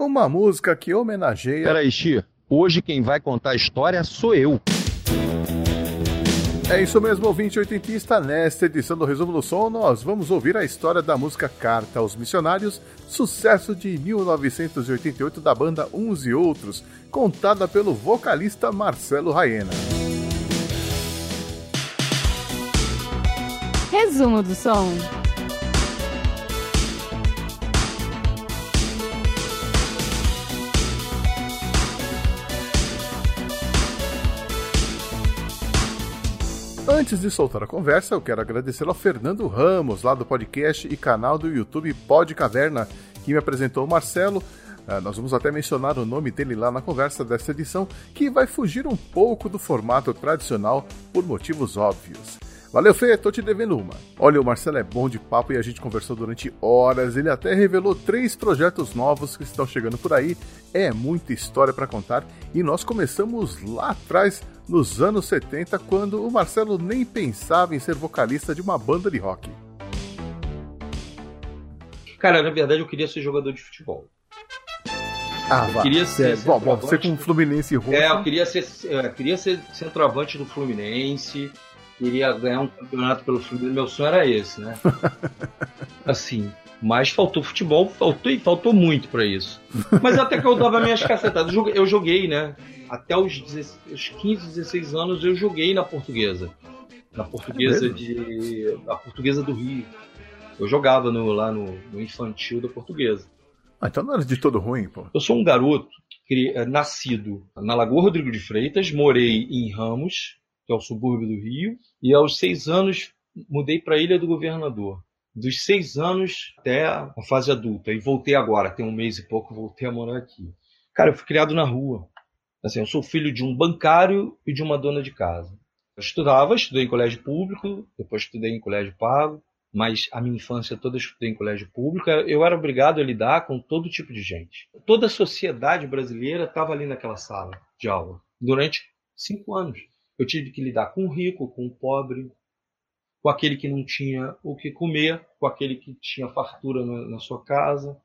Uma música que homenageia. Peraí, Xi. Hoje quem vai contar a história sou eu. É isso mesmo, ouvinte oitentista. Nesta edição do Resumo do Som, nós vamos ouvir a história da música Carta aos Missionários, sucesso de 1988 da banda Uns e Outros, contada pelo vocalista Marcelo Raena. Resumo do som. Antes de soltar a conversa, eu quero agradecer ao Fernando Ramos, lá do podcast e canal do YouTube Pod Caverna, que me apresentou o Marcelo. Uh, nós vamos até mencionar o nome dele lá na conversa desta edição, que vai fugir um pouco do formato tradicional por motivos óbvios. Valeu, Fê, tô te devendo uma. Olha, o Marcelo é bom de papo e a gente conversou durante horas. Ele até revelou três projetos novos que estão chegando por aí. É muita história para contar e nós começamos lá atrás, nos anos 70, quando o Marcelo nem pensava em ser vocalista de uma banda de rock. Cara, na verdade eu queria ser jogador de futebol. Ah, eu queria ser, é, bom, bom, você com o Fluminense roxo. É, eu queria ser, eu é, queria ser centroavante do Fluminense queria ganhar um campeonato pelo Fluminense. Meu sonho era esse, né? assim. Mas faltou futebol, faltou e faltou muito para isso. Mas até que eu dava minhas cacetadas. Eu joguei, né? Até os, 16, 15, 16 anos eu joguei na portuguesa. Na portuguesa é de. A portuguesa do Rio. Eu jogava no, lá no, no, infantil da portuguesa. Ah, então não era de todo ruim, pô. Eu sou um garoto que, é, nascido na Lagoa Rodrigo de Freitas, morei em Ramos, que é o subúrbio do Rio, e aos seis anos mudei para a Ilha do Governador. Dos seis anos até a fase adulta. E voltei agora, tem um mês e pouco, voltei a morar aqui. Cara, eu fui criado na rua. Assim, eu sou filho de um bancário e de uma dona de casa. Eu estudava, estudei em colégio público, depois estudei em colégio pago, mas a minha infância toda eu estudei em colégio público. Eu era obrigado a lidar com todo tipo de gente. Toda a sociedade brasileira estava ali naquela sala de aula durante cinco anos. Eu tive que lidar com o rico, com o pobre, com aquele que não tinha o que comer, com aquele que tinha fartura na, na sua casa.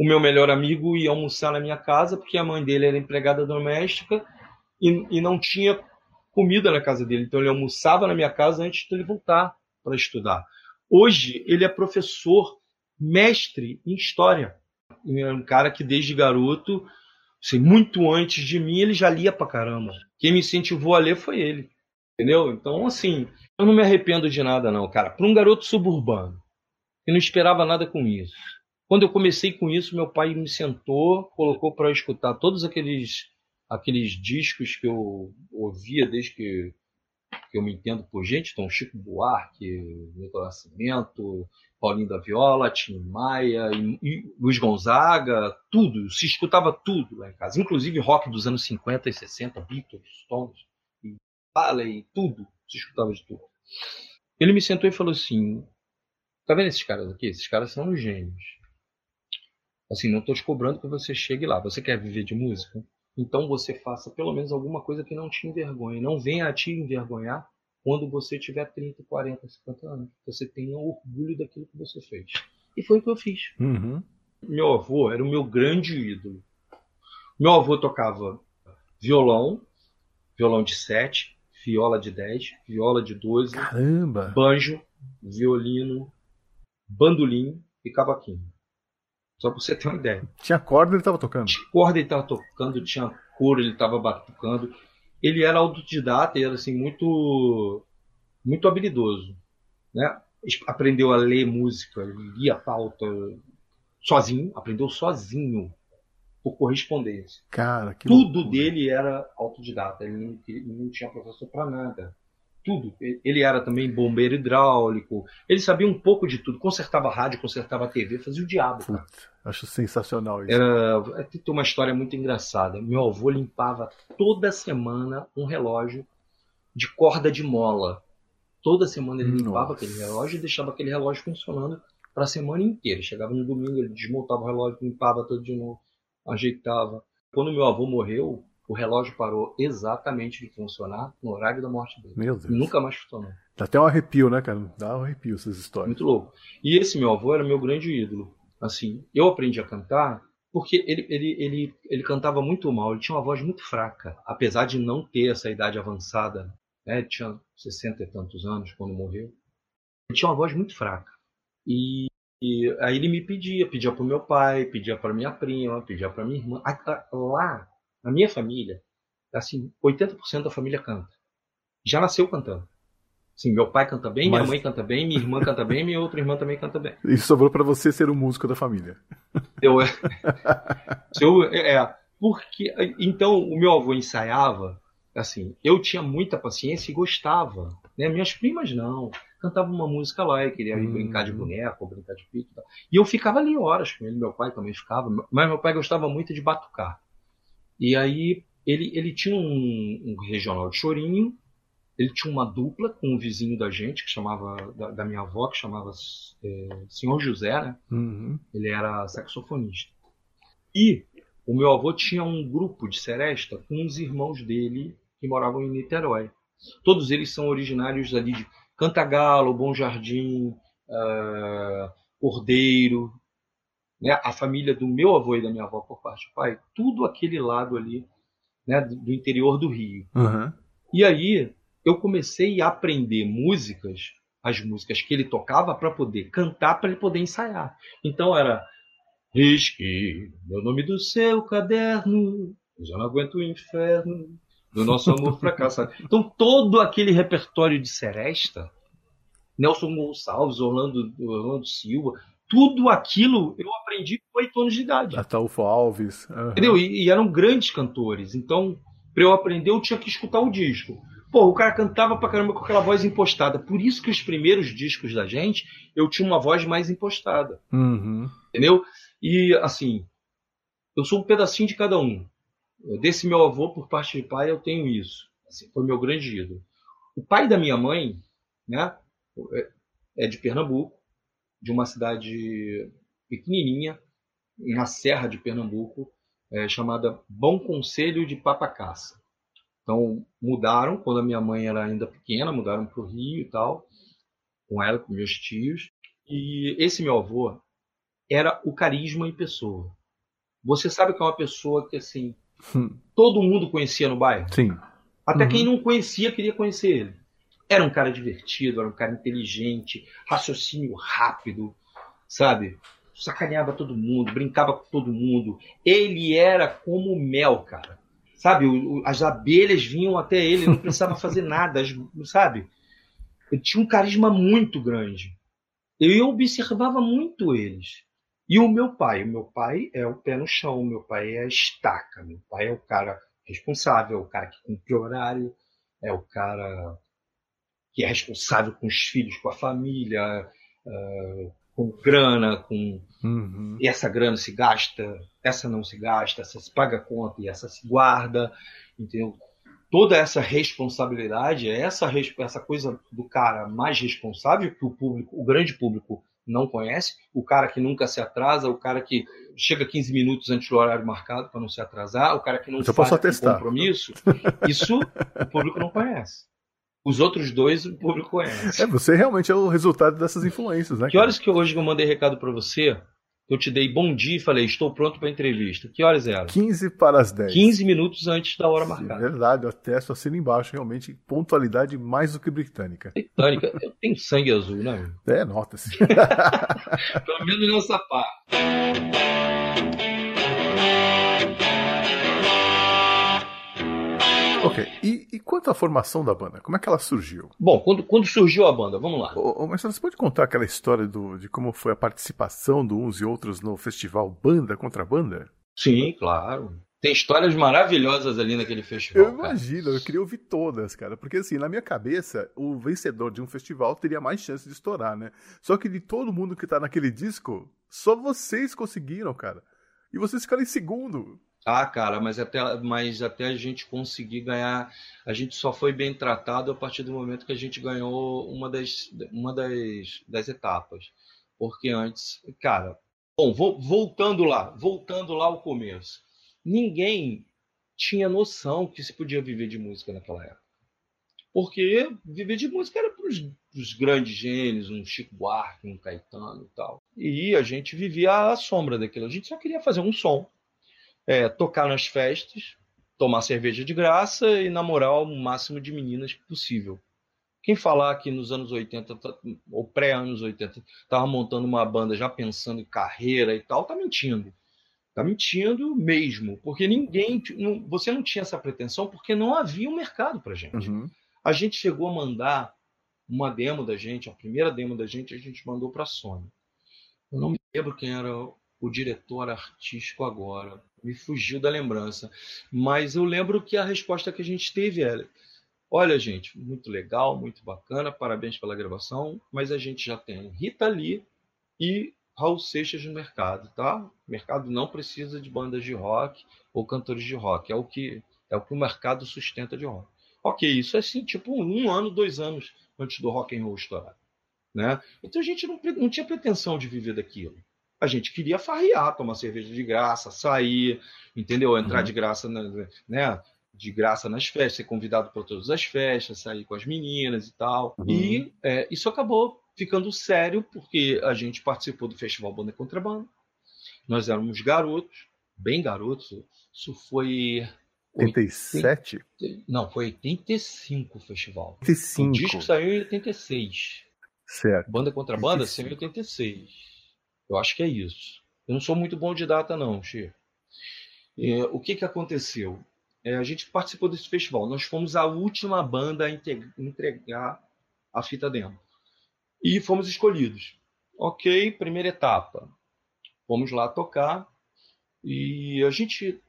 O meu melhor amigo ia almoçar na minha casa porque a mãe dele era empregada doméstica e, e não tinha comida na casa dele. Então ele almoçava na minha casa antes de ele voltar para estudar. Hoje ele é professor, mestre em história. É um cara que desde garoto Assim, muito antes de mim, ele já lia pra caramba. Quem me incentivou a ler foi ele. Entendeu? Então, assim, eu não me arrependo de nada, não, cara. Para um garoto suburbano, que não esperava nada com isso. Quando eu comecei com isso, meu pai me sentou, colocou para escutar todos aqueles aqueles discos que eu ouvia desde que, que eu me entendo por gente, então Chico Buarque, Milton Nascimento, Paulinho da Viola, Tim Maia, e, e Luiz Gonzaga, tudo, se escutava tudo lá em casa, inclusive rock dos anos 50 e 60, Beatles, Stones, e tudo, se escutava de tudo. Ele me sentou e falou assim: Tá vendo esses caras aqui? Esses caras são gênios. Assim, não estou te cobrando que você chegue lá. Você quer viver de música? Então você faça pelo menos alguma coisa que não te envergonhe. Não venha a te envergonhar quando você tiver 30, 40, 50 anos. Você tenha orgulho daquilo que você fez. E foi o que eu fiz. Uhum. Meu avô era o meu grande ídolo. Meu avô tocava violão, violão de 7, viola de 10, viola de 12, Caramba. banjo, violino, bandolim e cavaquinho. Só pra você ter uma ideia. Tinha corda ele estava tocando? Tinha corda ele estava tocando, tinha coro ele estava batucando ele era autodidata e era assim muito muito habilidoso, né? Aprendeu a ler música, lia pauta sozinho, aprendeu sozinho por correspondência. Cara, que tudo loucura. dele era autodidata, ele não, ele não tinha professor para nada. Tudo. Ele era também bombeiro hidráulico. Ele sabia um pouco de tudo. Consertava rádio, consertava TV, fazia o diabo. Cara. acho sensacional isso. Era, é, tem uma história muito engraçada. Meu avô limpava toda semana um relógio de corda de mola. Toda semana ele limpava Nossa. aquele relógio e deixava aquele relógio funcionando para a semana inteira. Chegava no domingo, ele desmontava o relógio, limpava tudo de novo, ajeitava. Quando meu avô morreu, o relógio parou exatamente de funcionar no horário da morte dele. Meu Deus. Nunca mais funcionou. Dá até um arrepio, né, cara? Dá um arrepio essas histórias. Muito louco. E esse meu avô era meu grande ídolo. Assim, eu aprendi a cantar Porque ele, ele, ele, ele cantava muito mal, ele tinha uma voz muito fraca, apesar de não ter essa idade avançada, né? Ele tinha 60 e tantos anos quando morreu. Ele tinha uma voz muito fraca. E, e aí ele me pedia, pedia para o meu pai, pedia para minha prima, pedia para minha irmã. Lá, na minha família, assim, 80% da família canta. Já nasceu cantando. Sim, meu pai canta bem, Mas... minha mãe canta bem, minha irmã canta bem, minha outra irmã também canta bem. E sobrou para você ser o músico da família. Eu, eu, é, porque então o meu avô ensaiava, assim, eu tinha muita paciência e gostava, né? Minhas primas não, cantava uma música lá e queria hum. brincar de boneco, brincar de pico, e, tal. e eu ficava ali horas com ele, meu pai também ficava, mas meu pai gostava muito de batucar. E aí ele, ele tinha um, um regional de chorinho ele tinha uma dupla com um vizinho da gente, que chamava, da, da minha avó, que chamava é, Senhor José, né? Uhum. Ele era saxofonista. E o meu avô tinha um grupo de seresta com os irmãos dele que moravam em Niterói. Todos eles são originários ali de Cantagalo, Bom Jardim, uh, Cordeiro, né? a família do meu avô e da minha avó por parte do pai, tudo aquele lado ali né? do interior do Rio. Uhum. E aí eu comecei a aprender músicas, as músicas que ele tocava, para poder cantar, para ele poder ensaiar. Então era Risque meu nome do seu caderno, já não aguento o inferno do nosso amor fracassado. Então todo aquele repertório de seresta, Nelson Gonçalves, Orlando, Orlando Silva, tudo aquilo eu aprendi com oito anos de idade. Ataúfo Alves. Uhum. Entendeu? E, e, eram grandes cantores. Então, para eu aprender, eu tinha que escutar o disco. Pô, o cara cantava pra caramba com aquela voz impostada. Por isso que os primeiros discos da gente, eu tinha uma voz mais impostada. Uhum. Entendeu? E, assim, eu sou um pedacinho de cada um. Desse meu avô, por parte de pai, eu tenho isso. Assim, foi meu grande ídolo. O pai da minha mãe, né, é de Pernambuco, de uma cidade pequenininha, na Serra de Pernambuco, é, chamada Bom Conselho de Papacaça. Então, mudaram quando a minha mãe era ainda pequena, mudaram para o Rio e tal, com ela, com meus tios. E esse meu avô era o carisma em pessoa. Você sabe que é uma pessoa que, assim, hum. todo mundo conhecia no bairro? Sim. Até uhum. quem não conhecia queria conhecer ele. Era um cara divertido, era um cara inteligente, raciocínio rápido, sabe? Sacaneava todo mundo, brincava com todo mundo. Ele era como mel, cara sabe? O, as abelhas vinham até ele, não precisava fazer nada, sabe? Ele tinha um carisma muito grande. Eu observava muito eles. E o meu pai, o meu pai é o pé no chão, o meu pai é a estaca, meu pai é o cara responsável, é o cara que cumpre horário, é o cara que é responsável com os filhos, com a família, uh, com grana, com uhum. essa grana se gasta, essa não se gasta, essa se paga conta e essa se guarda, entendeu? Toda essa responsabilidade, essa essa coisa do cara mais responsável que o público, o grande público não conhece, o cara que nunca se atrasa, o cara que chega 15 minutos antes do horário marcado para não se atrasar, o cara que não faz compromisso, isso o público não conhece. Os outros dois o público conhece. É, você realmente é o resultado dessas influências, né? Que horas que hoje eu mandei recado para você? Eu te dei bom dia e falei, estou pronto para entrevista. Que horas eram? 15 para as 10. 15 minutos antes da hora marcada. É verdade, eu atesto assino embaixo, realmente, pontualidade mais do que britânica. Britânica, eu tenho sangue azul, né? É, nota-se. Pelo menos nessa parte. Ok, e, e, quanto à formação da banda, como é que ela surgiu? Bom, quando, quando surgiu a banda, vamos lá. Ô, ô, Marcelo, você pode contar aquela história do, de como foi a participação de uns e outros no festival Banda contra Banda? Sim, claro. Tem histórias maravilhosas ali naquele festival. Eu imagino, cara. eu queria ouvir todas, cara. Porque assim, na minha cabeça, o vencedor de um festival teria mais chance de estourar, né? Só que de todo mundo que tá naquele disco, só vocês conseguiram, cara. E vocês ficaram em segundo. Ah, cara, mas até, mas até a gente conseguir ganhar, a gente só foi bem tratado a partir do momento que a gente ganhou uma das, uma das, das etapas. Porque antes, cara, bom, voltando lá, voltando lá ao começo, ninguém tinha noção que se podia viver de música naquela época. Porque viver de música era para os grandes gênios, um Chico Buarque, um Caetano e tal. e a gente vivia à sombra daquilo. A gente só queria fazer um som, é, tocar nas festas, tomar cerveja de graça e namorar o máximo de meninas possível. Quem falar que nos anos 80, tá, ou pré-anos 80, estava montando uma banda já pensando em carreira e tal, tá mentindo. Tá mentindo mesmo, porque ninguém, você não tinha essa pretensão porque não havia um mercado para gente. Uhum. A gente chegou a mandar uma demo da gente, a primeira demo da gente, a gente mandou para a Sony. Eu não me lembro quem era o diretor artístico agora, me fugiu da lembrança, mas eu lembro que a resposta que a gente teve era: Olha, gente, muito legal, muito bacana, parabéns pela gravação, mas a gente já tem Rita Lee e Raul Seixas no mercado, tá? O mercado não precisa de bandas de rock ou cantores de rock, é o que é o que o mercado sustenta de rock. Ok, isso é assim, tipo um ano, dois anos antes do rock and roll estourar. Né? Então a gente não, não tinha pretensão de viver daquilo. A gente queria farrear, tomar cerveja de graça, sair, entendeu? Entrar uhum. de graça, né? De graça nas festas, ser convidado para todas as festas, sair com as meninas e tal. Uhum. E é, isso acabou ficando sério porque a gente participou do Festival Banda Contrabando. Nós éramos garotos, bem garotos. Isso foi 87? Não, foi 85 o festival. 85. O disco saiu em 86. Certo. Banda contra banda saiu em 86. Eu acho que é isso. Eu não sou muito bom de data, não, Xê. É, o que, que aconteceu? É, a gente participou desse festival. Nós fomos a última banda a entregar a fita demo. E fomos escolhidos. Ok, primeira etapa. Fomos lá tocar. E a gente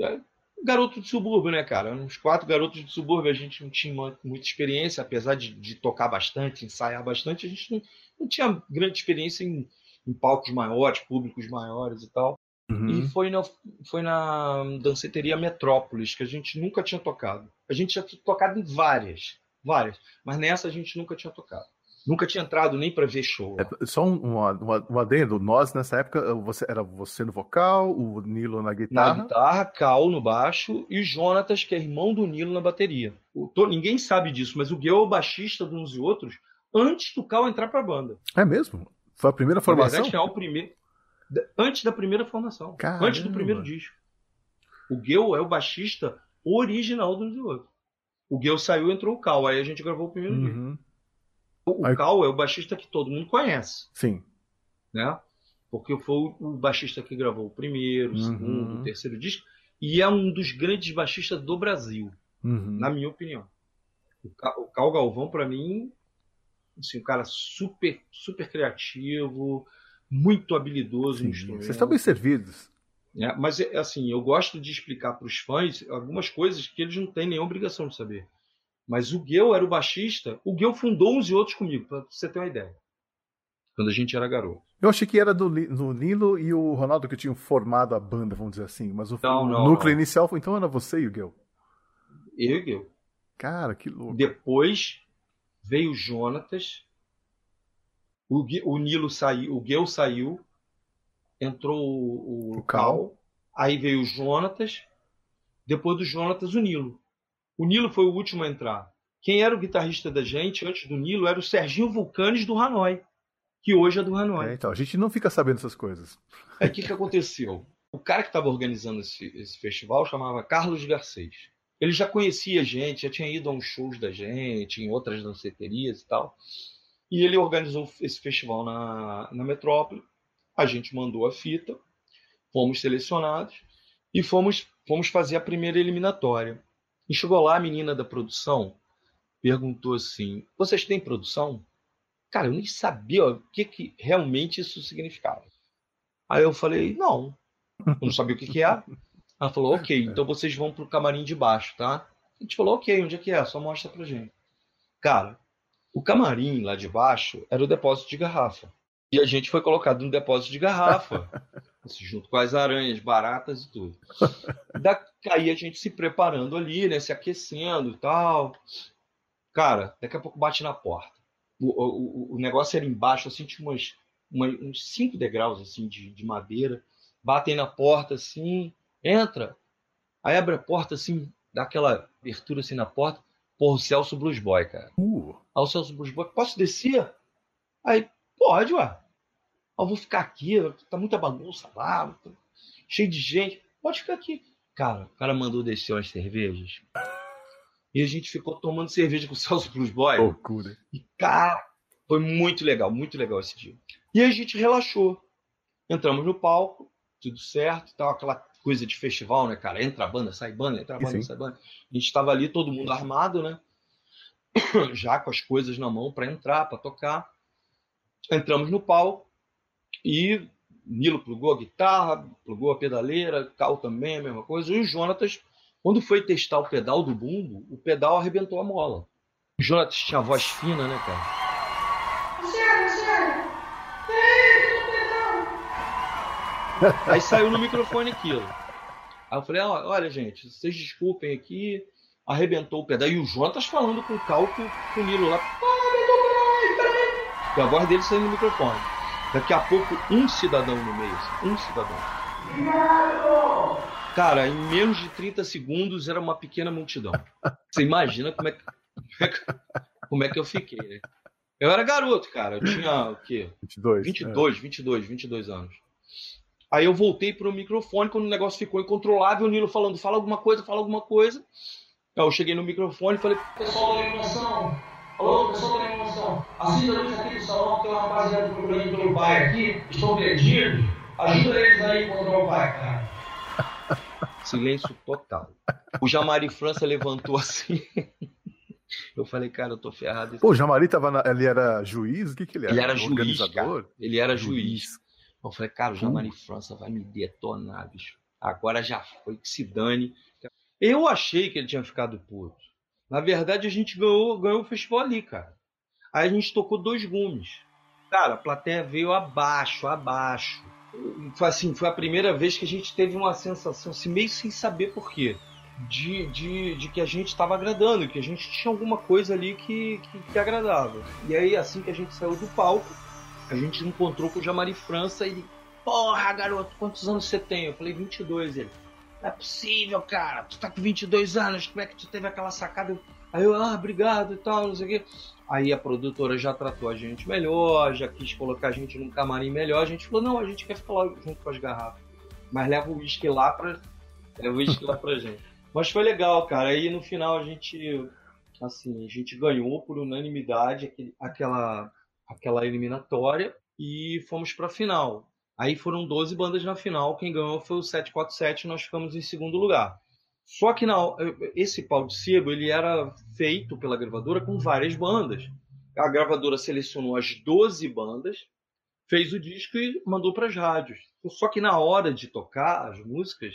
é, garoto de subúrbio, né, cara? Uns quatro garotos de subúrbio, a gente não tinha muita experiência, apesar de, de tocar bastante, ensaiar bastante, a gente não, não tinha grande experiência em, em, palcos maiores, públicos maiores e tal. Uhum. E foi na, foi na danceteria Metrópolis, que a gente nunca tinha tocado. A gente tinha tocado em várias, várias, mas nessa a gente nunca tinha tocado. Nunca tinha entrado nem para ver show. É, só um, um, um, adendo, nós nessa época, você, era você no vocal, o Nilo na guitarra. Na guitarra, Cal no baixo e o Jonatas, que é irmão do Nilo, na bateria. O, to, ninguém sabe disso, mas o Guel é o baixista de uns e outros antes do Cal entrar para a banda. É mesmo? Foi a primeira formação? Verdade, é o primeiro. Antes da primeira formação. Caramba. Antes do primeiro disco. O Guel é o baixista original do outros. O Guel saiu entrou o Cal, aí a gente gravou o primeiro uhum. disco. O Aí... Cal é o baixista que todo mundo conhece. Sim. Né? Porque foi o baixista que gravou o primeiro, o uhum. segundo, o terceiro disco. E é um dos grandes baixistas do Brasil, uhum. na minha opinião. O Cal Galvão, para mim, assim, um cara super, super criativo, muito habilidoso Sim, Vocês estão bem servidos. É, mas, assim, eu gosto de explicar para os fãs algumas coisas que eles não têm nenhuma obrigação de saber. Mas o Guel era o baixista. O Guel fundou uns e outros comigo, para você ter uma ideia. Quando a gente era garoto. Eu achei que era do, do Nilo e o Ronaldo que tinham formado a banda, vamos dizer assim. Mas o, não, não, núcleo não. inicial foi então era você e o Guel. Eu e o Guel. Cara, que louco. Depois veio o Jonatas. O, o Nilo saiu, o Guel saiu. Entrou o, o, o Cal. Cal. Aí veio o Jonatas. Depois do Jonatas, o Nilo. O Nilo foi o último a entrar. Quem era o guitarrista da gente antes do Nilo era o Serginho Vulcanes do Hanoi, que hoje é do Hanoi. É, então, a gente não fica sabendo essas coisas. É o que, que aconteceu? O cara que estava organizando esse, esse, festival chamava Carlos Garcês. Ele já conhecia a gente, já tinha ido a uns shows da gente, em outras danceterias e tal. E ele organizou esse festival na, na metrópole. A gente mandou a fita, fomos selecionados e fomos, fomos fazer a primeira eliminatória. E chegou lá a menina da produção, perguntou assim: Vocês têm produção? Cara, eu nem sabia o que, que realmente isso significava. Aí eu falei: Não, eu não sabia o que, que é. Ela falou: Ok, então vocês vão pro camarim de baixo, tá? A gente falou: Ok, onde é que é? Só mostra pra gente. Cara, o camarim lá de baixo era o depósito de garrafa. E a gente foi colocado no depósito de garrafa. Assim, junto com as aranhas, baratas e tudo. Daí a gente se preparando ali, né? Se aquecendo e tal. Cara, daqui a pouco bate na porta. O, o, o negócio era embaixo, assim, tinha umas, uma, uns cinco degraus, assim, de, de madeira. Batem na porta, assim, entra. Aí abre a porta, assim, dá aquela abertura, assim, na porta. Porra, o Celso Blues Boy, cara. Uh. Aí o Celso Blues Boy, posso descer? Aí, pode, ué. Eu vou ficar aqui, tá muita bagunça lá, cheio de gente. Pode ficar aqui. Cara, o cara mandou descer umas cervejas. E a gente ficou tomando cerveja com o Celso Blues Boy. Loucura. E, cara, foi muito legal, muito legal esse dia. E a gente relaxou. Entramos no palco, tudo certo, tal, aquela coisa de festival, né, cara? Entra a banda, sai banda, entra a banda, Sim. sai banda. A gente estava ali, todo mundo armado, né? Já com as coisas na mão para entrar, para tocar. Entramos no palco e Nilo plugou a guitarra, plugou a pedaleira, Cal também, a mesma coisa. E o Jonatas, quando foi testar o pedal do bumbo, o pedal arrebentou a mola. O Jonatas tinha voz fina, né, cara? Aí saiu no microfone aquilo. Aí eu falei, "Ah, olha, gente, vocês desculpem aqui, arrebentou o pedal. E o Jonatas falando com o Cal com com o Nilo lá. E a voz dele saindo no microfone. Daqui a pouco, um cidadão no meio, assim, um cidadão. Cara, em menos de 30 segundos era uma pequena multidão. Você imagina como é que, como é que, é eu fiquei, né? Eu era garoto, cara. Eu tinha o quê? 22. 22, 22, 22 anos. Aí eu voltei pro microfone quando o negócio ficou incontrolável, o Nilo falando, fala alguma coisa, fala alguma coisa. Aí eu cheguei no microfone e falei, Pessoal da animação! Alô, pessoal da animação! Acenda a luz aqui do salão, tem uma rapaziada procurando pelo pai aqui, estão perdidos. Ajuda eles aí a encontrar o pai, cara. silêncio total. O Jamari França levantou assim. Eu falei, cara, eu tô ferrado. Pô, o Jamari tava na- ele era juiz? O que, que ele era? Ele era juiz, Organizador? Ele era juiz. Eu falei, cara, o Jamari França vai me detonar, bicho. Agora já foi, que se dane. Eu achei que ele tinha ficado puto. Na verdade, a gente ganhou, ganhou o festival ali, cara. Aí a gente tocou dois gumes. Cara, a plateia veio abaixo, abaixo. Foi assim, foi a primeira vez que a gente teve uma sensação, assim, meio sem saber por quê. De, de, de que a gente estava agradando, que a gente tinha alguma coisa ali que, que, que agradava. E aí, assim que a gente saiu do palco, a gente encontrou com o Jamari França e ele, porra, garoto, quantos anos você tem? Eu falei, 22. Ele, não é possível, cara, tu tá com 22 anos, como é que tu teve aquela sacada? Aí eu, ah, obrigado e tal, não sei o quê. Aí a produtora já tratou a gente melhor, já quis colocar a gente num camarim melhor. A gente falou, não, a gente quer ficar lá junto com as garrafas. Mas leva o uísque lá pra. Leva o uísque lá pra gente. Mas foi legal, cara. Aí no final a gente. Assim, a gente ganhou por unanimidade aquele- aquela, aquela eliminatória e fomos pra final. Aí foram 12 bandas na final. Quem ganhou foi o 747 e nós ficamos em segundo lugar. Só que não, esse pau de sebo ele era feito pela gravadora com várias bandas. A gravadora selecionou as 12 bandas, fez o disco e mandou para as rádios. Só que na hora de tocar as músicas,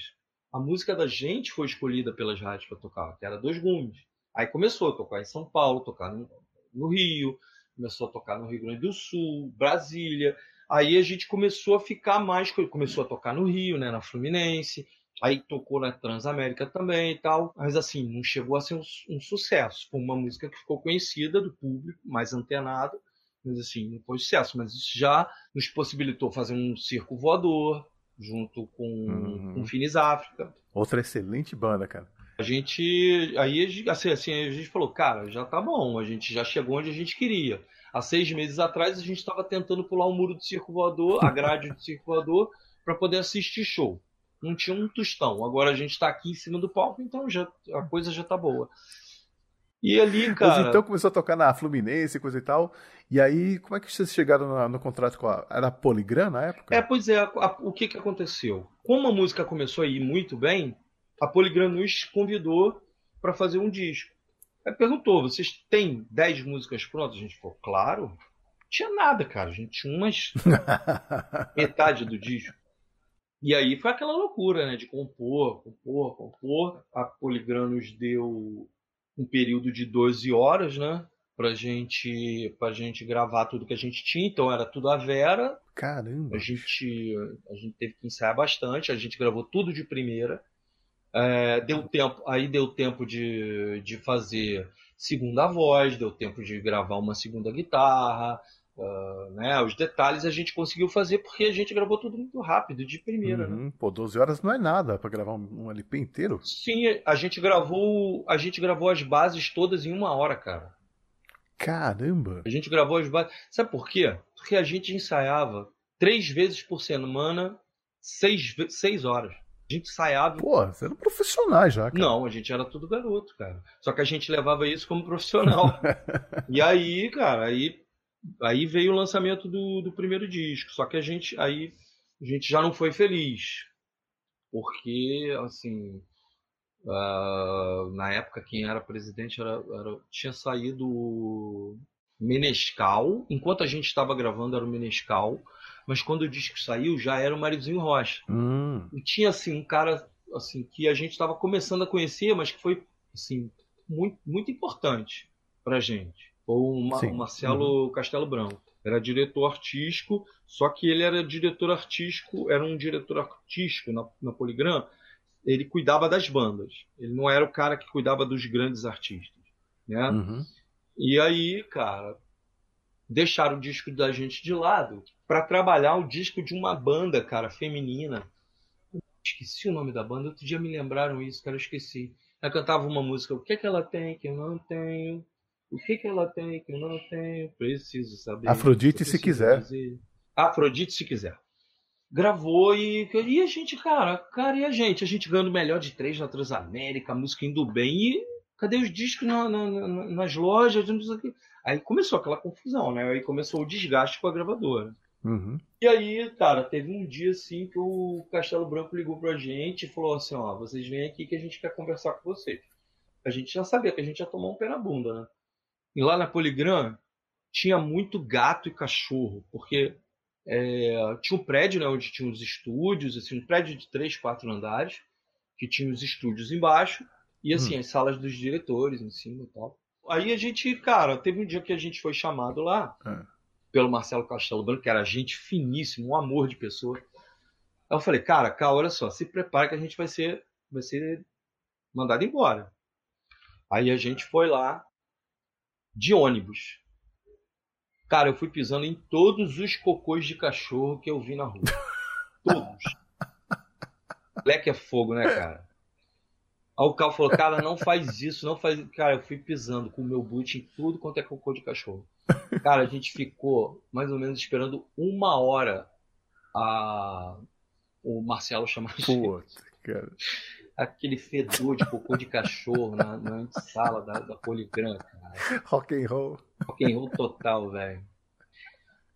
a música da gente foi escolhida pelas rádios para tocar, que era dois gumes. Aí começou a tocar em São Paulo, tocar no, no Rio, começou a tocar no Rio Grande do Sul, Brasília. Aí a gente começou a ficar mais, começou a tocar no Rio, né, na Fluminense. Aí tocou na Transamérica também e tal, mas assim, não chegou a ser um, um sucesso. Foi uma música que ficou conhecida do público, mais antenado, mas assim, não foi sucesso. Mas isso já nos possibilitou fazer um circo voador, junto com, Uhum. com Finis África. Outra excelente banda, cara. A gente, aí assim, assim, a gente falou, cara, já tá bom, a gente já chegou onde a gente queria. Há seis meses atrás a gente estava tentando pular o muro do circo voador, a grade do circo voador, para poder assistir show não tinha um tostão. Agora a gente tá aqui em cima do palco, então já, a coisa já tá boa. E ali, cara. Mas então começou a tocar na Fluminense, coisa e tal. E aí, como é que vocês chegaram no, no contrato com a. Era a Poligram na época? É, pois é, a, a, o que que aconteceu? Como a música começou a ir muito bem, a Poligram nos convidou para fazer um disco. Aí perguntou: vocês têm 10 músicas prontas? A gente falou: claro. Não tinha nada, cara. A gente tinha umas. metade do disco. E aí foi aquela loucura, né? De compor, compor, compor. A Poligram nos deu um período de 12 horas, né? Pra gente, pra gente gravar tudo que a gente tinha. Então era tudo a Vera. Caramba! A gente, a gente teve que ensaiar bastante. A gente gravou tudo de primeira. É, deu tempo, aí deu tempo de, de fazer segunda voz, deu tempo de gravar uma segunda guitarra, Uh, né, os detalhes a gente conseguiu fazer porque a gente gravou tudo muito rápido, de primeira. Uhum. Né? Pô, 12 horas não é nada para gravar um, um, LP inteiro? Sim, a gente gravou. A gente gravou as bases todas em uma hora, cara. Caramba! A gente gravou as bases. Sabe por quê? Porque a gente ensaiava três vezes por semana, seis, seis horas. A gente ensaiava. Pô, você era profissional já, cara. Não, a gente era tudo garoto, cara. Só que a gente levava isso como profissional. e aí, cara, aí, aí veio o lançamento do, do primeiro disco. Só que a gente aí a gente já não foi feliz. Porque, assim, uh, na época quem era presidente era, era, tinha saído o Menescal. Enquanto a gente estava gravando era o Menescal. Mas quando o disco saiu já era o Marizinho Rocha. Hum. E tinha, assim, um cara assim que a gente estava começando a conhecer, mas que foi, assim, muito, muito importante pra gente. Foi o, Ma Sim. o Marcelo Castelo Branco era diretor artístico, só que ele era diretor artístico, era um diretor artístico na, na Poligram, ele cuidava das bandas. Ele não era o cara que cuidava dos grandes artistas, né? Uhum. E aí, cara, deixaram o disco da gente de lado para trabalhar o disco de uma banda, cara, feminina. Esqueci o nome da banda, outro dia me lembraram isso, cara, eu esqueci. Ela cantava uma música, o que é que ela tem que eu não tenho? O que, que ela tem que eu não tenho? Preciso saber. Afrodite, se quiser. Dizer. Afrodite, se quiser. Gravou e, e a gente, cara, cara, e a gente? A gente ganhando melhor de três na Transamérica, a música indo bem. E cadê os discos na, na, na, nas lojas? Aí começou aquela confusão, né? Aí começou o desgaste com a gravadora. Uhum. E aí, cara, teve um dia assim que o Castelo Branco ligou pra gente e falou assim: ó, vocês vêm aqui que a gente quer conversar com vocês. A gente já sabia que a gente ia tomar um pé na bunda, né? E lá na Poligram tinha muito gato e cachorro, porque é, tinha um prédio né, onde tinha os estúdios, assim, um prédio de três, quatro andares, que tinha os estúdios embaixo e assim Hum. as salas dos diretores em cima e tal. Aí a gente, cara, teve um dia que a gente foi chamado lá É. pelo Marcelo Castelo Branco, que era gente finíssimo, um amor de pessoa. Aí eu falei, cara, cara, olha só, se prepara que a gente vai ser, vai ser mandado embora. Aí a gente foi lá de ônibus. Cara, eu fui pisando em todos os cocôs de cachorro que eu vi na rua. Todos. Moleque é fogo, né, cara? Aí o Cal falou, cara, não faz isso, não faz. Cara, eu fui pisando com o meu boot em tudo quanto é cocô de cachorro. Cara, a gente ficou mais ou menos esperando uma hora a... o Marcelo chamar. Puta, cara. Aquele fedor de cocô de cachorro na, na sala da, da Poligram, cara. Rock and roll. Rock and roll total, velho.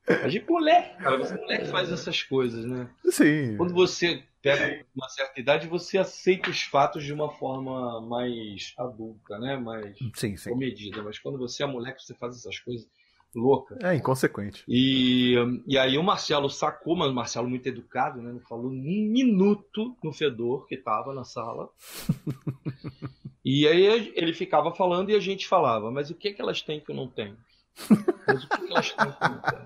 A gente moleque, cara, você moleque faz essas coisas, né? Sim. Quando você pega uma certa idade, você aceita os fatos de uma forma mais adulta, né? Mais Sim, sim. comedida. Mas quando você é moleque, você faz essas coisas loucas. É inconsequente. E, e aí o Marcelo sacou, mas o Marcelo muito educado, né? Não falou um minuto no fedor que tava na sala. e aí ele ficava falando e a gente falava, mas o que, que elas têm que eu não tenho? Mas o que, que elas não tenho?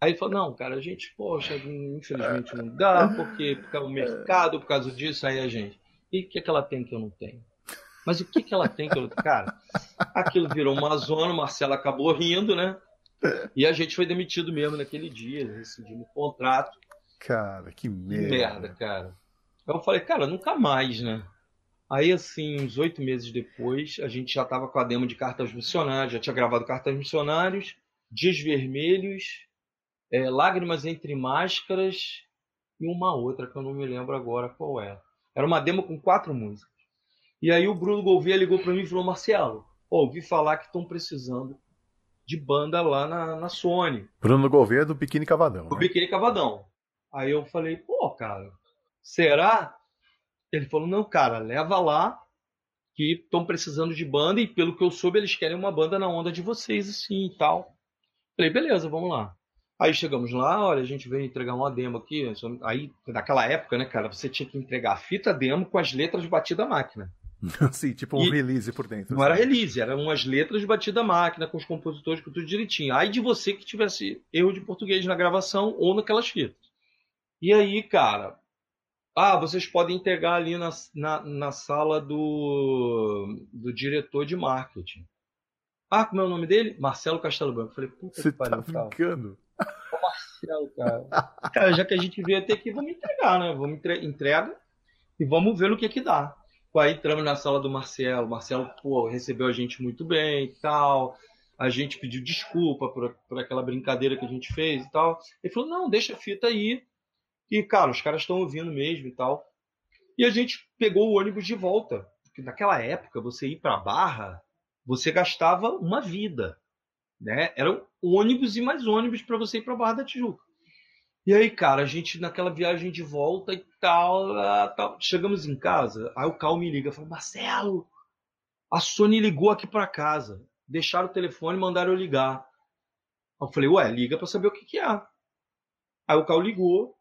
Aí ele falou, não, cara, a gente, poxa, infelizmente não dá, porque por causa do mercado, por causa disso, aí a gente. E o que, que ela tem que eu não tenho? Mas o que, que ela tem que eu não tenho? Cara, aquilo virou uma zona, o Marcelo acabou rindo, né? E a gente foi demitido mesmo naquele dia, rescindimos o contrato. Cara, que Que merda. merda, cara. Eu falei, cara, nunca mais, né? Aí, assim, uns oito meses depois, a gente já tava com a demo de Cartas Missionários, já tinha gravado Cartas Missionários, Dias Vermelhos, é, Lágrimas Entre Máscaras e uma outra que eu não me lembro agora qual é. Era uma demo com quatro músicas. E aí o Bruno Gouveia ligou pra mim e falou, Marcelo, ouvi falar que estão precisando de banda lá na, na Sony. Bruno Gouveia do Biquíni Cavadão. O Né? Biquíni Cavadão. Aí eu falei, pô, cara, será? Ele falou, não, cara, leva lá que estão precisando de banda e pelo que eu soube eles querem uma banda na onda de vocês assim e tal. Falei, beleza, vamos lá. Aí chegamos lá, olha, a gente veio entregar uma demo aqui. Aí, naquela época, né, cara, você tinha que entregar a fita demo com as letras batida à máquina. Sim, tipo um E- release por dentro. Não era assim. release, eram umas letras batida à máquina, com os compositores, com tudo direitinho. Aí de você que tivesse erro de português na gravação ou naquelas fitas. E aí, cara, ah, vocês podem entregar ali na, na, na sala do, do diretor de marketing. Ah, como é o nome dele? Marcelo Castelo Branco. Falei, puta Você que tá pariu, cara. brincando? Marcelo, cara. Cara, já que a gente veio até aqui, vamos entregar, né? Vamos entre... entrega e vamos ver no que que dá. Aí entramos na sala do Marcelo. O Marcelo, pô, recebeu a gente muito bem e tal. a gente pediu desculpa por, por aquela brincadeira que a gente fez e tal. Ele falou: não, deixa a fita aí. E, cara, os caras estão ouvindo mesmo e tal. E a gente pegou o ônibus de volta. Porque naquela época, você ir para Barra, você gastava uma vida. Né? Eram ônibus e mais ônibus para você ir para Barra da Tijuca. E aí, cara, a gente naquela viagem de volta e tal, ah, tal. chegamos em casa, aí o Cal me liga, fala, Marcelo, a Sony ligou aqui para casa, deixaram o telefone mandaram eu ligar. Eu falei, ué, liga para saber o que, que é. Aí o Cal ligou,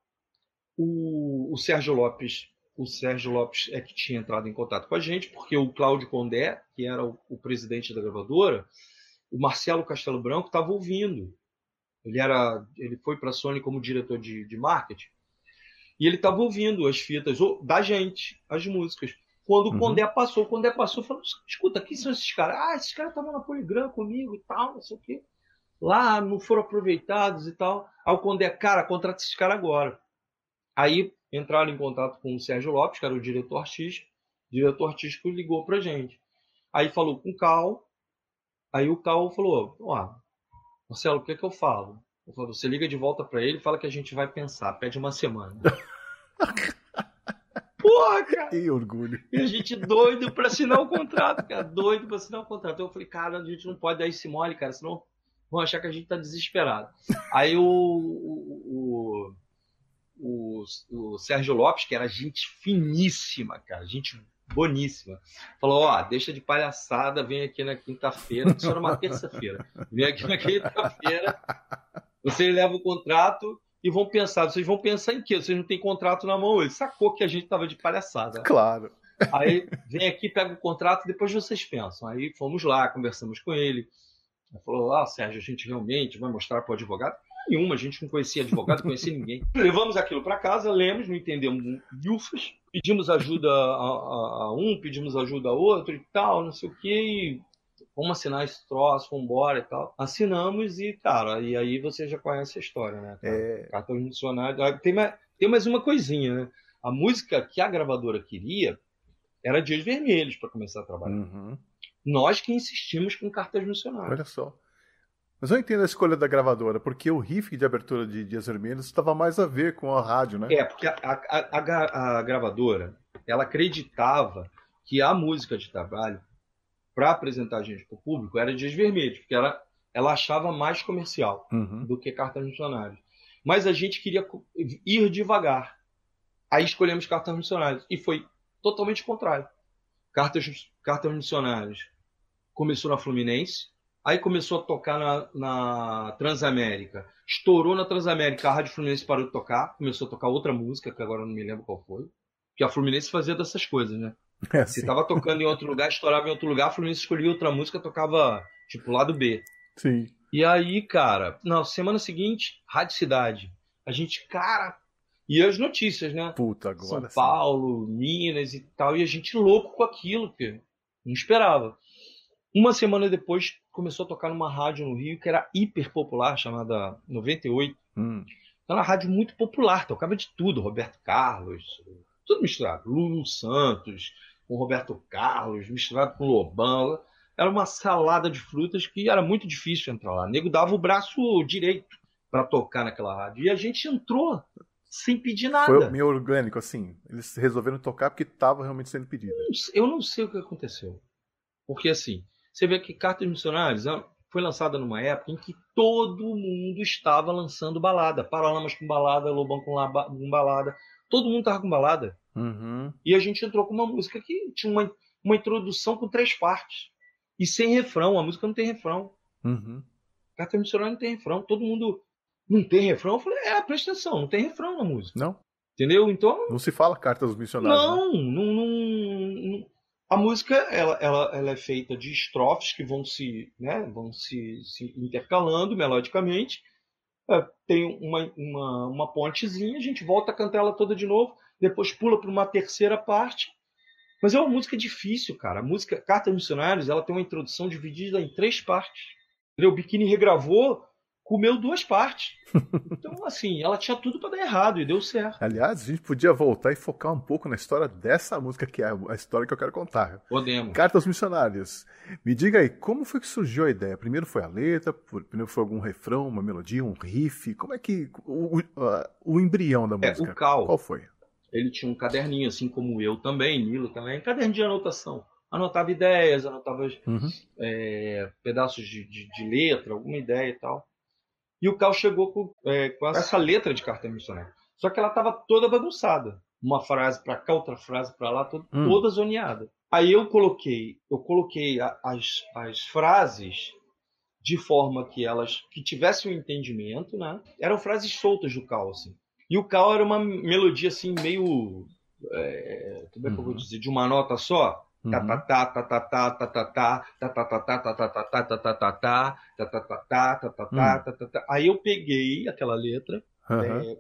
o, o Sérgio Lopes, o Sérgio Lopes é que tinha entrado em contato com a gente, porque o Cláudio Condé, que era o, o presidente da gravadora, o Marcelo Castelo Branco estava ouvindo. Ele era, ele foi para a Sony como diretor de, de marketing e ele estava ouvindo as fitas da gente, as músicas. Quando o uhum. Condé passou, o Condé passou, falou: escuta, quem são esses caras? Ah, esses caras estavam na Poligram comigo e tal, não sei o quê. Lá não foram aproveitados e tal. Aí o Condé, cara, contrata esses caras agora. Aí entraram em contato com o Sérgio Lopes, que era o diretor artístico. O diretor artístico ligou pra gente. Aí falou com o Cal. Aí o Cal falou: Ó, Marcelo, o que é que eu falo? Eu falo, você liga de volta para ele e fala que a gente vai pensar. Pede uma semana. Porra, cara! Que orgulho. E a gente doido pra assinar o contrato, cara. Doido pra assinar o contrato. Eu falei, cara, a gente não pode dar esse mole, cara, senão vão achar que a gente tá desesperado. Aí o, o, o, o, Sérgio Lopes, que era gente finíssima, cara, gente boníssima, falou: Ó, deixa de palhaçada, vem aqui na quinta-feira. Isso era uma terça-feira. Vem aqui na quinta-feira, você leva o contrato e vão pensar. Vocês vão pensar em quê? Vocês não têm contrato na mão. Ele sacou que a gente tava de palhaçada. Claro. Aí vem aqui, pega o contrato, depois vocês pensam. Aí fomos lá, conversamos com ele. Ele falou: Ah, Sérgio, a gente realmente vai mostrar para o advogado. Nenhuma, a gente não conhecia advogado, não conhecia ninguém. Levamos aquilo para casa, lemos, não entendemos bufas, pedimos ajuda a, a, a, um, pedimos ajuda a outro e tal, não sei o que, e vamos assinar esse troço, vamos embora e tal. Assinamos e, cara, e aí você já conhece a história, né? Cara? É... Cartão missionário. Tem mais, tem mais uma coisinha, né? A música que a gravadora queria era Dias Vermelhos para começar a trabalhar. Uhum. Nós que insistimos com cartas missionárias. Olha só. Mas eu entendo a escolha da gravadora, porque o riff de abertura de Dias Vermelhos estava mais a ver com a rádio, né? É, porque a, a, a, a gravadora, ela acreditava que a música de trabalho para apresentar a gente para o público era Dias Vermelhos, porque ela, ela achava mais comercial uhum. do que Cartas Missionárias. Mas a gente queria ir devagar. Aí escolhemos Cartas Missionárias. E foi totalmente contrário. Cartas, Cartas Missionárias começou na Fluminense, aí começou a tocar na, na Transamérica. Estourou na Transamérica, a Rádio Fluminense parou de tocar, começou a tocar outra música, que agora não me lembro qual foi. Que a Fluminense fazia dessas coisas, né? É, Se tava tocando em outro lugar, estourava em outro lugar, a Fluminense escolhia outra música, tocava tipo lado B. Sim. E aí, cara, na semana seguinte, Rádio Cidade. A gente, cara. E as notícias, né? Puta, agora. São Paulo, sim. Minas e tal. E a gente louco com aquilo, que não esperava. Uma semana depois, começou a tocar numa rádio no Rio que era hiper popular, chamada 98. Hum. Era uma rádio muito popular, tocava de tudo. Roberto Carlos, tudo misturado. Lulu Santos, com Roberto Carlos, misturado com Lobão. Era uma salada de frutas que era muito difícil entrar lá. O nego dava o braço direito para tocar naquela rádio. E a gente entrou sem pedir nada. Foi meio orgânico, assim. Eles resolveram tocar porque estava realmente sendo pedido. Eu não sei o que aconteceu. Porque, assim, você vê que Cartas Missionários foi lançada numa época em que todo mundo estava lançando balada. Paralamas com balada, Lobão com balada. Todo mundo estava com balada. Uhum. E a gente entrou com uma música que tinha uma, uma introdução com três partes. E sem refrão, a música não tem refrão. Uhum. Carta Missionária não tem refrão. Todo mundo não tem refrão. Eu falei, é, presta atenção, não tem refrão na música. Não. Entendeu? Então. Não se fala carta dos missionários. Não, né? não, não, A música ela, ela, ela é feita de estrofes que vão se, né, vão se, se intercalando melodicamente. É, tem uma, uma, uma pontezinha, a gente volta a cantar ela toda de novo depois pula para uma terceira parte. Mas é uma música difícil, cara. A música Cartas Missionários ela tem uma introdução dividida em três partes. O Biquíni regravou comeu duas partes. Então, assim, ela tinha tudo para dar errado e deu certo. Aliás, a gente podia voltar e focar um pouco na história dessa música, que é a história que eu quero contar. Podemos. Cartas Missionárias. Me diga aí, como foi que surgiu a ideia? Primeiro foi a letra, primeiro foi algum refrão, uma melodia, um riff? Como é que. O, o, o embrião da música? É, o Cal. Qual foi? Ele tinha um caderninho, assim como eu também, Nilo também, caderno de anotação anotava ideias, anotava uhum. é, pedaços de, de, de, letra, alguma ideia e tal. E o Cal chegou com, é, com essa letra de carta missionária. Só que ela estava toda bagunçada. Uma frase para cá, outra frase para lá, toda, hum. toda zoneada. Aí eu coloquei, eu coloquei as, as frases de forma que elas que tivessem um entendimento, né? Eram frases soltas do Cal, assim. E o Cal era uma melodia assim meio, é, como é que eu vou dizer, de uma nota só. Aí eu peguei aquela letra,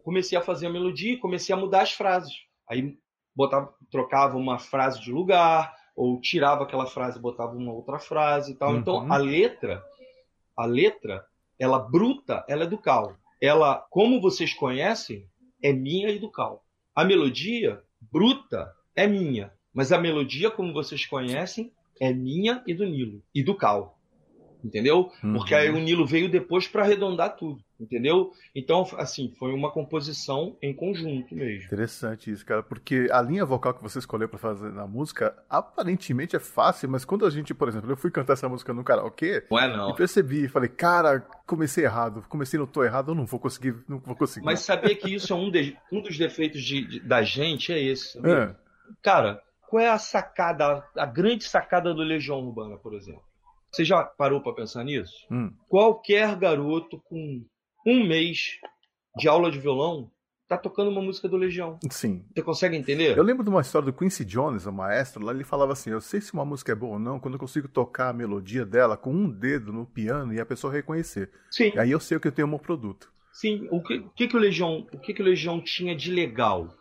comecei a fazer a melodia, comecei a mudar as frases. Aí botava, trocava uma frase de lugar, ou tirava aquela frase, botava uma outra frase e tal. Então a letra, a letra, ela bruta, ela é do Cal. Ela, como vocês conhecem, é minha e do Cal. A melodia bruta é minha. Mas a melodia, como vocês conhecem, é minha e do Nilo. E do Cal. Entendeu? Uhum. Porque aí o Nilo veio depois para arredondar tudo. Entendeu? Então, assim, foi uma composição em conjunto mesmo. Interessante isso, cara, porque a linha vocal que você escolheu para fazer na música aparentemente é fácil, mas quando a gente, por exemplo, eu fui cantar essa música no karaokê, não é não. e percebi, falei, cara, comecei errado, comecei no tô errado, eu não vou conseguir, não vou conseguir. Mas sabia que isso é um, de, um dos defeitos de, de, da gente, é esse. É. Cara, qual é a sacada, a grande sacada do Legião Urbana, por exemplo? Você já parou para pensar nisso? Hum. Qualquer garoto com um mês de aula de violão tá tocando uma música do Legião. Sim. Você consegue entender? Eu lembro de uma história do Quincy Jones, o maestro, lá ele falava assim: Eu sei se uma música é boa ou não quando eu consigo tocar a melodia dela com um dedo no piano e a pessoa reconhecer. Sim. E aí eu sei o que eu tenho um produto. Sim. O que, o que, que o Legião, o que, que o Legião tinha de legal?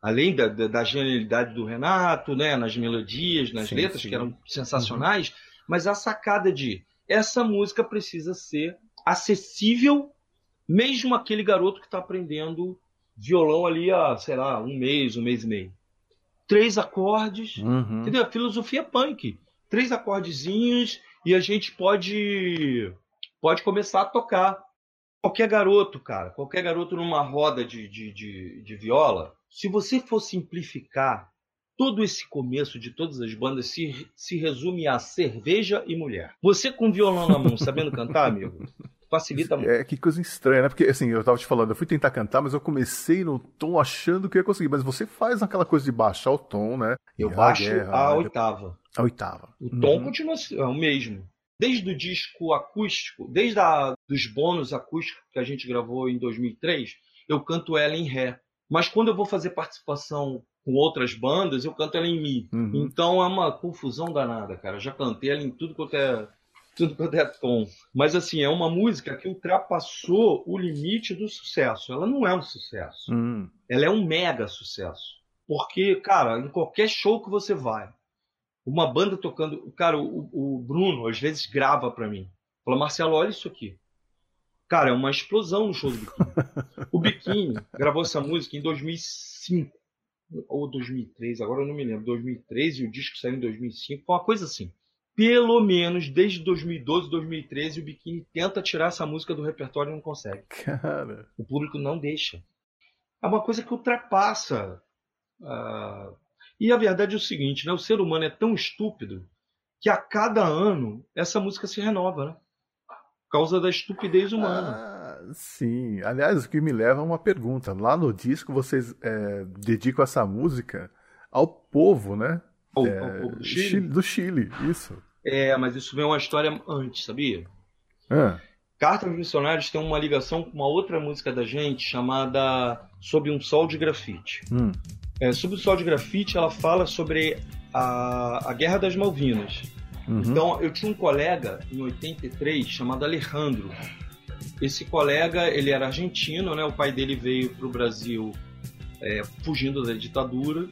Além da, da, da, genialidade do Renato, né, nas melodias, nas sim, letras, sim. que eram sensacionais, uhum. mas a sacada de essa música precisa ser acessível, mesmo aquele garoto que está aprendendo violão ali há, sei lá, um mês, um mês e meio. Três acordes, uhum. entendeu? A filosofia punk. Três acordezinhos e a gente pode, pode começar a tocar. Qualquer garoto, cara, qualquer garoto numa roda de, de, de, de viola, se você for simplificar, todo esse começo de todas as bandas se, se resume a cerveja e mulher. Você com violão na mão, sabendo cantar, amigo, facilita muito. É, que coisa estranha, né? Porque, assim, eu tava te falando, eu fui tentar cantar, mas eu comecei no tom achando que ia conseguir. Mas você faz aquela coisa de baixar o tom, né? Eu baixo a, guerra, a né? oitava. A oitava. O tom uhum. continua é o mesmo. Desde o disco acústico, desde a, dos bônus acústicos que a gente gravou em 2003, eu canto ela em ré. Mas quando eu vou fazer participação com outras bandas, eu canto ela em Mi. Uhum. Então é uma confusão danada, cara. já cantei ela em tudo quanto é tudo quanto é tom. Mas assim, é uma música que ultrapassou o limite do sucesso. Ela não é um sucesso. Uhum. Ela é um mega sucesso. Porque, cara, em qualquer show que você vai, uma banda tocando. Cara, o, o Bruno às vezes grava para mim. Fala, Marcelo, olha isso aqui. Cara, é uma explosão no show do Biquíni. o Biquíni gravou essa música em 2005 ou 2003, agora eu não me lembro, 2013 e o disco saiu em 2005, uma coisa assim. Pelo menos desde 2012, 2013, o Biquíni tenta tirar essa música do repertório e não consegue. Cara. O público não deixa. É uma coisa que ultrapassa. Uh... E a verdade é o seguinte, né? O ser humano é tão estúpido que a cada ano essa música se renova, né? Causa da estupidez humana. Ah, sim. Aliás, o que me leva a uma pergunta. Lá no disco vocês é, dedicam essa música ao povo, né? Ao, é, ao povo do Chile? Chile? Do Chile, isso. É, mas isso vem uma história antes, sabia? Ah. Cartas Missionários tem uma ligação com uma outra música da gente chamada Sob um Sol de Grafite. Hum. É, Sob o Sol de Grafite, ela fala sobre a, a Guerra das Malvinas. Uhum. Então, eu tinha um colega em 83 chamado Alejandro. Esse colega, ele era argentino, né? O pai dele veio para o Brasil é, fugindo da ditadura.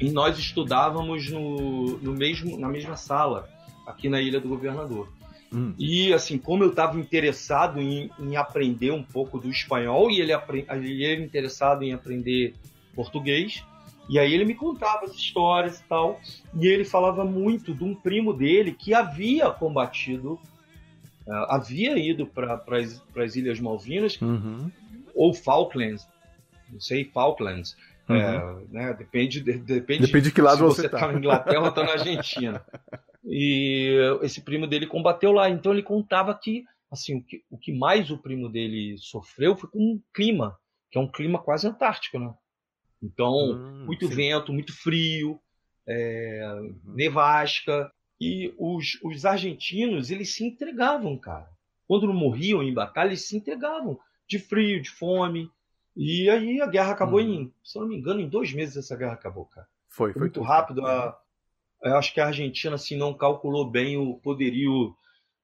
E nós estudávamos no, no mesmo, na mesma sala, aqui na Ilha do Governador. Hum. E assim, como eu estava interessado em, em, aprender um pouco do espanhol e ele, ele era interessado em aprender português, e aí ele me contava as histórias e tal, e ele falava muito de um primo dele que havia combatido, uh, havia ido para as Ilhas Malvinas, uhum. ou Falklands, não sei, Falklands, uhum. é, né, depende, de, depende, depende de que lado você está. Tá na Inglaterra ou está na Argentina. E esse primo dele combateu lá, então ele contava que assim o que, o que mais o primo dele sofreu foi com o clima, que é um clima quase antártico, né? Então, hum, muito sim. vento, muito frio, é, uhum. nevasca. E os, os argentinos, eles se entregavam, cara. Quando não morriam em batalha, eles se entregavam de frio, de fome. E aí a guerra acabou uhum. em, se eu não me engano, em dois meses essa guerra acabou, cara. Foi, foi, muito rápido. A, eu acho que a Argentina assim, não calculou bem o poderio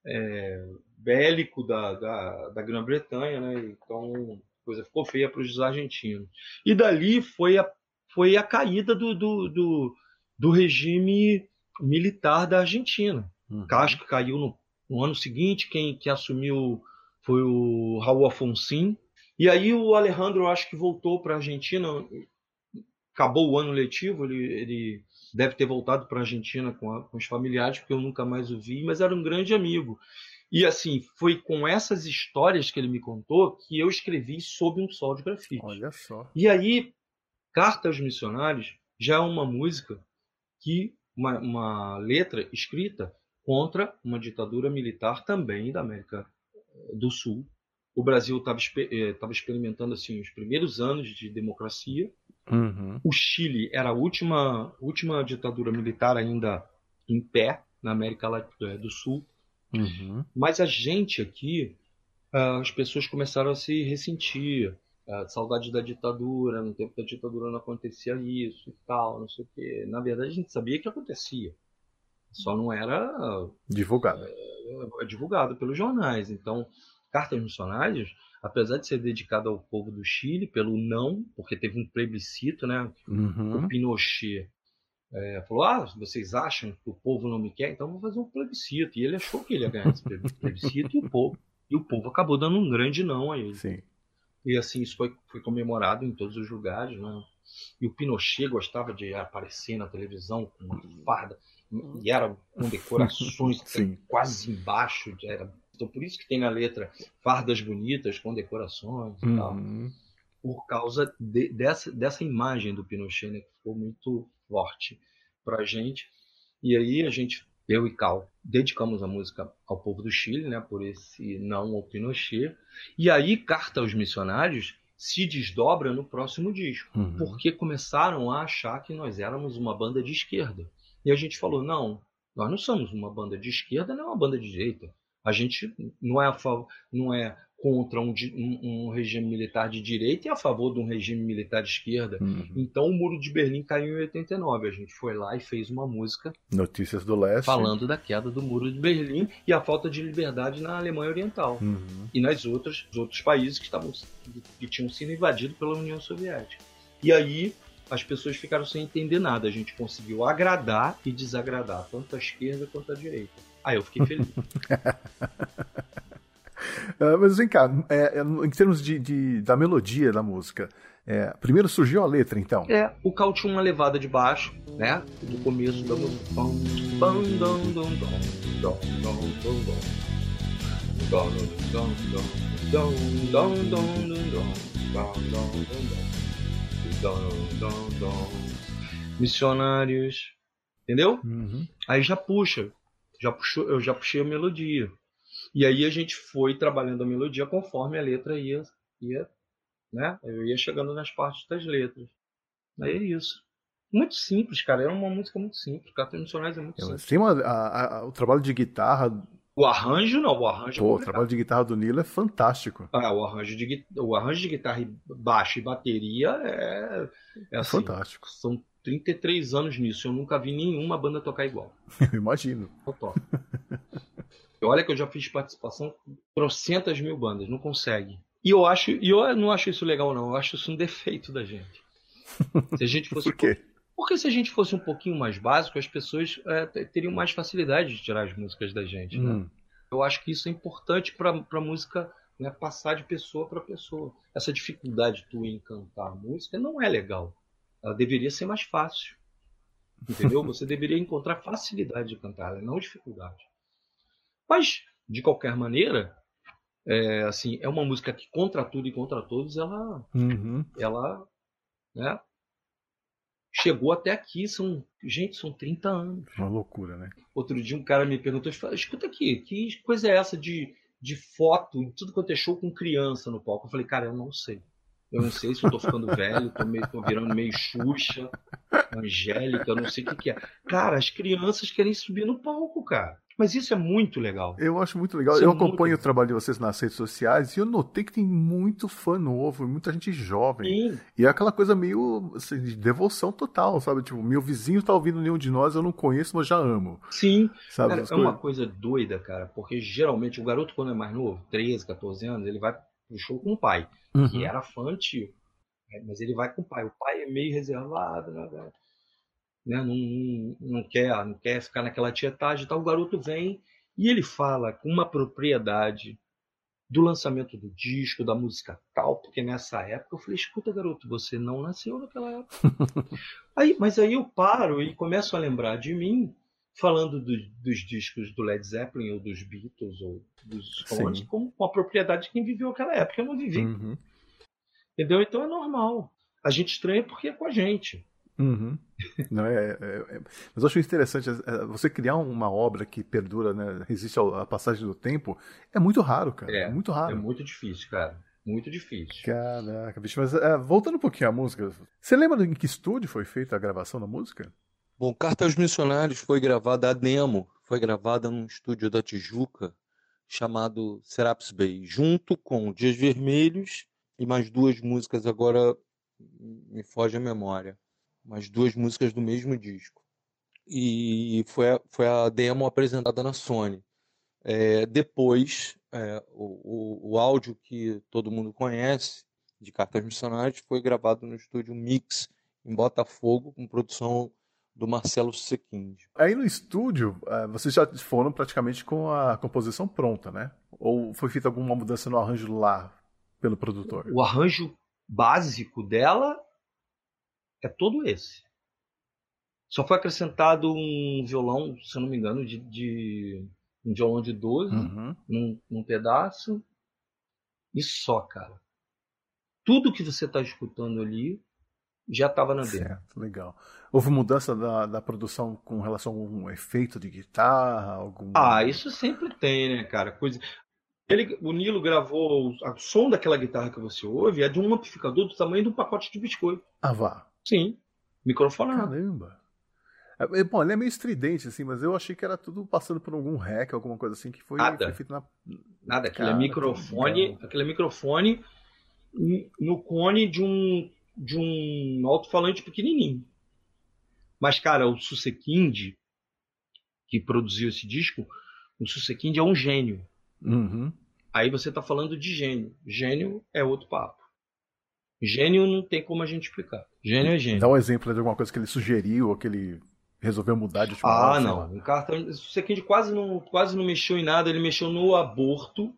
é, bélico da, da, da Grã-Bretanha, né? Então coisa ficou feia para os argentinos. E dali foi a, foi a caída do, do, do, do regime militar da Argentina. Uhum. Castro caiu no, no, ano seguinte, quem, quem assumiu foi o Raul Afonso. E aí o Alejandro, acho que voltou para a Argentina, acabou o ano letivo, ele, ele deve ter voltado para a Argentina com, com os familiares, porque eu nunca mais o vi, mas era um grande amigo. E assim, foi com essas histórias que ele me contou que eu escrevi sob um sol de grafite. Olha só. E aí, Carta aos Missionários já é uma música que, uma, uma letra escrita contra uma ditadura militar também da América do Sul. O Brasil estava eh, experimentando assim os primeiros anos de democracia. Uhum. O Chile era a última, última ditadura militar ainda em pé na América eh, do Sul. Uhum. Mas a gente aqui, ah, as pessoas começaram a se ressentir. Ah, saudade da ditadura, no tempo da ditadura não acontecia isso e tal, não sei o quê. Na verdade, a gente sabia que acontecia. Só não era divulgado. É, é divulgado pelos jornais. Então, Cartas Missionárias, apesar de ser dedicada ao povo do Chile, pelo não, porque teve um plebiscito, né? Uhum. O Pinochet é, falou: Ah, vocês acham que o povo não me quer? Então vou fazer um plebiscito. E ele achou que ele ia ganhar esse plebiscito e o povo. E o povo acabou dando um grande não a ele. Sim. E assim, isso foi, foi comemorado em todos os lugares. Né? E o Pinochet gostava de aparecer na televisão com uma farda. E era com decorações quase embaixo. Era, então por isso que tem na letra fardas bonitas com decorações e uhum. tal. Por causa de, dessa, dessa imagem do Pinochet, né, que ficou muito forte para a gente. E aí a gente, eu e Cal, dedicamos a música ao povo do Chile, né, por esse não ao Pinochet. E aí Carta aos Missionários se desdobra no próximo disco, uhum. porque começaram a achar que nós éramos uma banda de esquerda. E a gente falou: não, nós não somos uma banda de esquerda, nem uma banda de direita. A gente não é, a, não é contra um, um, um, regime militar de direita e a favor de um regime militar de esquerda. Uhum. Então o Muro de Berlim caiu em 89. A gente foi lá e fez uma música. Notícias do Leste. Falando da queda do Muro de Berlim e a falta de liberdade na Alemanha Oriental. Uhum. E nas outras, outros países que, estavam, que, que tinham sido invadidos pela União Soviética. E aí as pessoas ficaram sem entender nada. A gente conseguiu agradar e desagradar, tanto a esquerda quanto a direita. Aí eu fiquei feliz. Uh, mas vem cá, é, é, em termos de, de, da melodia da música, é, primeiro surgiu a letra, então? É, o Cal tinha uma levada de baixo, né? Do começo da música. Missionários. Entendeu? Uhum. Aí já puxa. Já puxou, eu já puxei a melodia. E aí a gente foi trabalhando a melodia conforme a letra ia, ia né? Eu ia chegando nas partes das letras. Aí é isso. Muito simples, cara. É uma música muito simples. Cartas Missionários é muito simples. A, a, o trabalho de guitarra. O arranjo não, o arranjo é Pô, é o trabalho de guitarra do Nilo é fantástico. Ah, o arranjo de, o arranjo de guitarra baixo e bateria é, é, é assim, fantástico. São 33 anos nisso. Eu nunca vi nenhuma banda tocar igual. Eu imagino. Eu toco. Olha que eu já fiz participação com trocentas mil bandas, não consegue. E eu acho, e eu não acho isso legal, não. Eu acho isso um defeito da gente. Se a gente fosse. Por quê? Porque se a gente fosse um pouquinho mais básico, as pessoas é, teriam mais facilidade de tirar as músicas da gente, né? hum. Eu acho que isso é importante para a música né, passar de pessoa para pessoa. Essa dificuldade tua em cantar a música não é legal. Ela deveria ser mais fácil. Entendeu? Você deveria encontrar facilidade de cantar, não dificuldade. Mas, de qualquer maneira, é, assim, é uma música que contra tudo e contra todos, ela, Uhum. ela, né, chegou até aqui. São, gente, são 30 anos. Uma loucura, né? Outro dia um cara me perguntou, escuta aqui, que coisa é essa de, de foto, tudo quanto é show com criança no palco? Eu falei, cara, eu não sei. Eu não sei se eu tô ficando velho, tô, meio, tô virando meio Xuxa, Angélica, não sei o que, que é. Cara, as crianças querem subir no palco, cara. Mas isso é muito legal. Eu acho muito legal. Isso é eu muito acompanho legal. o trabalho de vocês nas redes sociais e eu notei que tem muito fã novo, muita gente jovem. Sim, E é aquela coisa meio assim, de devoção total, sabe? Tipo, meu vizinho tá ouvindo nenhum de nós, eu não conheço, mas já amo. sim. Sabe? Cara, é uma coisas? coisa doida, cara, porque geralmente o garoto, quando é mais novo, 13, 14 anos, ele vai pro show com o pai, que Uhum. era fã antigo. né? Mas ele vai com o pai. O pai é meio reservado, né? né? Não, não, não quer, não quer ficar naquela tietagem e tal. O garoto vem e ele fala com uma propriedade do lançamento do disco, da música tal, porque nessa época eu falei, escuta garoto, você não nasceu naquela época. aí, mas aí eu paro e começo a lembrar de mim falando do- dos discos do Led Zeppelin ou dos Beatles ou dos Stones como com a propriedade de quem viveu aquela época. Eu não vivi, Uhum. entendeu? Então é normal. A gente estranha porque é com a gente. Uhum. Não, é, é- é- Mas eu acho interessante é, você criar uma obra que perdura, né? Resiste à passagem do tempo. É muito raro, cara. É, É, muito É raro. muito difícil, cara. Muito difícil. Caraca, bicho. Mas é, voltando um pouquinho à música, você lembra em que estúdio foi feita a gravação da música? Bom, Carta aos Missionários foi gravada a demo, foi gravada num estúdio da Tijuca chamado Serapis Bay, junto com Dias Vermelhos e mais duas músicas agora me foge a memória, mais duas músicas do mesmo disco. E foi a, foi a demo apresentada na Sony. É, depois, é, o, o, o áudio que todo mundo conhece de Cartas Missionários foi gravado no estúdio Mix em Botafogo, com produção do Marcelo Sequinde. Aí no estúdio, eh, vocês já foram praticamente com a composição pronta, né? Ou foi feita alguma mudança no arranjo lá pelo produtor? O arranjo básico dela é todo esse. Só foi acrescentado um violão, se eu não me engano, de, de- um violão de 12 Uhum. num, num pedaço. E só, cara. Tudo que você está escutando ali já estava na demo. Certo, legal. Houve mudança da, da produção com relação a algum efeito de guitarra? Algum... Ah, isso sempre tem, né, cara? Coisa. Ele, o Nilo gravou. O som daquela guitarra que você ouve é de um amplificador do tamanho de um pacote de biscoito. Ah, vá. Sim. Microfonado. Caramba. É, é, bom, ele é meio estridente, assim, mas eu achei que era tudo passando por algum hack, alguma coisa assim, que foi, Nada. foi feito na. Nada, aquele Cara, é que microfone, aquele é microfone no cone de um de um alto-falante pequenininho. Mas cara, o Susekind que produziu esse disco, o Susekind é um gênio. Uhum. Aí você tá falando de gênio. Gênio é outro papo. Gênio não tem como a gente explicar. Gênio é gênio. Dá um exemplo de alguma coisa que ele sugeriu ou que ele resolveu mudar de última Ah, não. O cartão, o Susekind quase não, quase não mexeu em nada. Ele mexeu no aborto,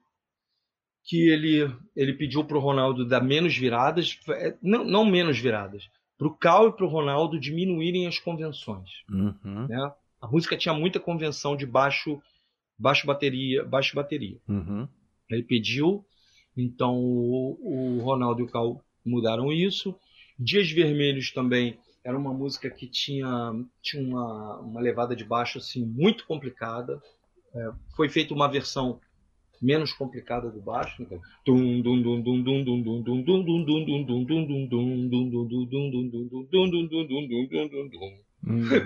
que ele, ele pediu pro Ronaldo dar menos viradas, é, não, não menos viradas, pro Cal e pro Ronaldo diminuírem as convenções. Uhum. Né? A música tinha muita convenção de baixo, baixo bateria, baixo bateria. Uhum. Ele pediu, então o, o Ronaldo e o Cal mudaram isso. Dias Vermelhos também era uma música que tinha, tinha uma, uma levada de baixo assim muito complicada. É, foi feita uma versão menos complicada do baixo.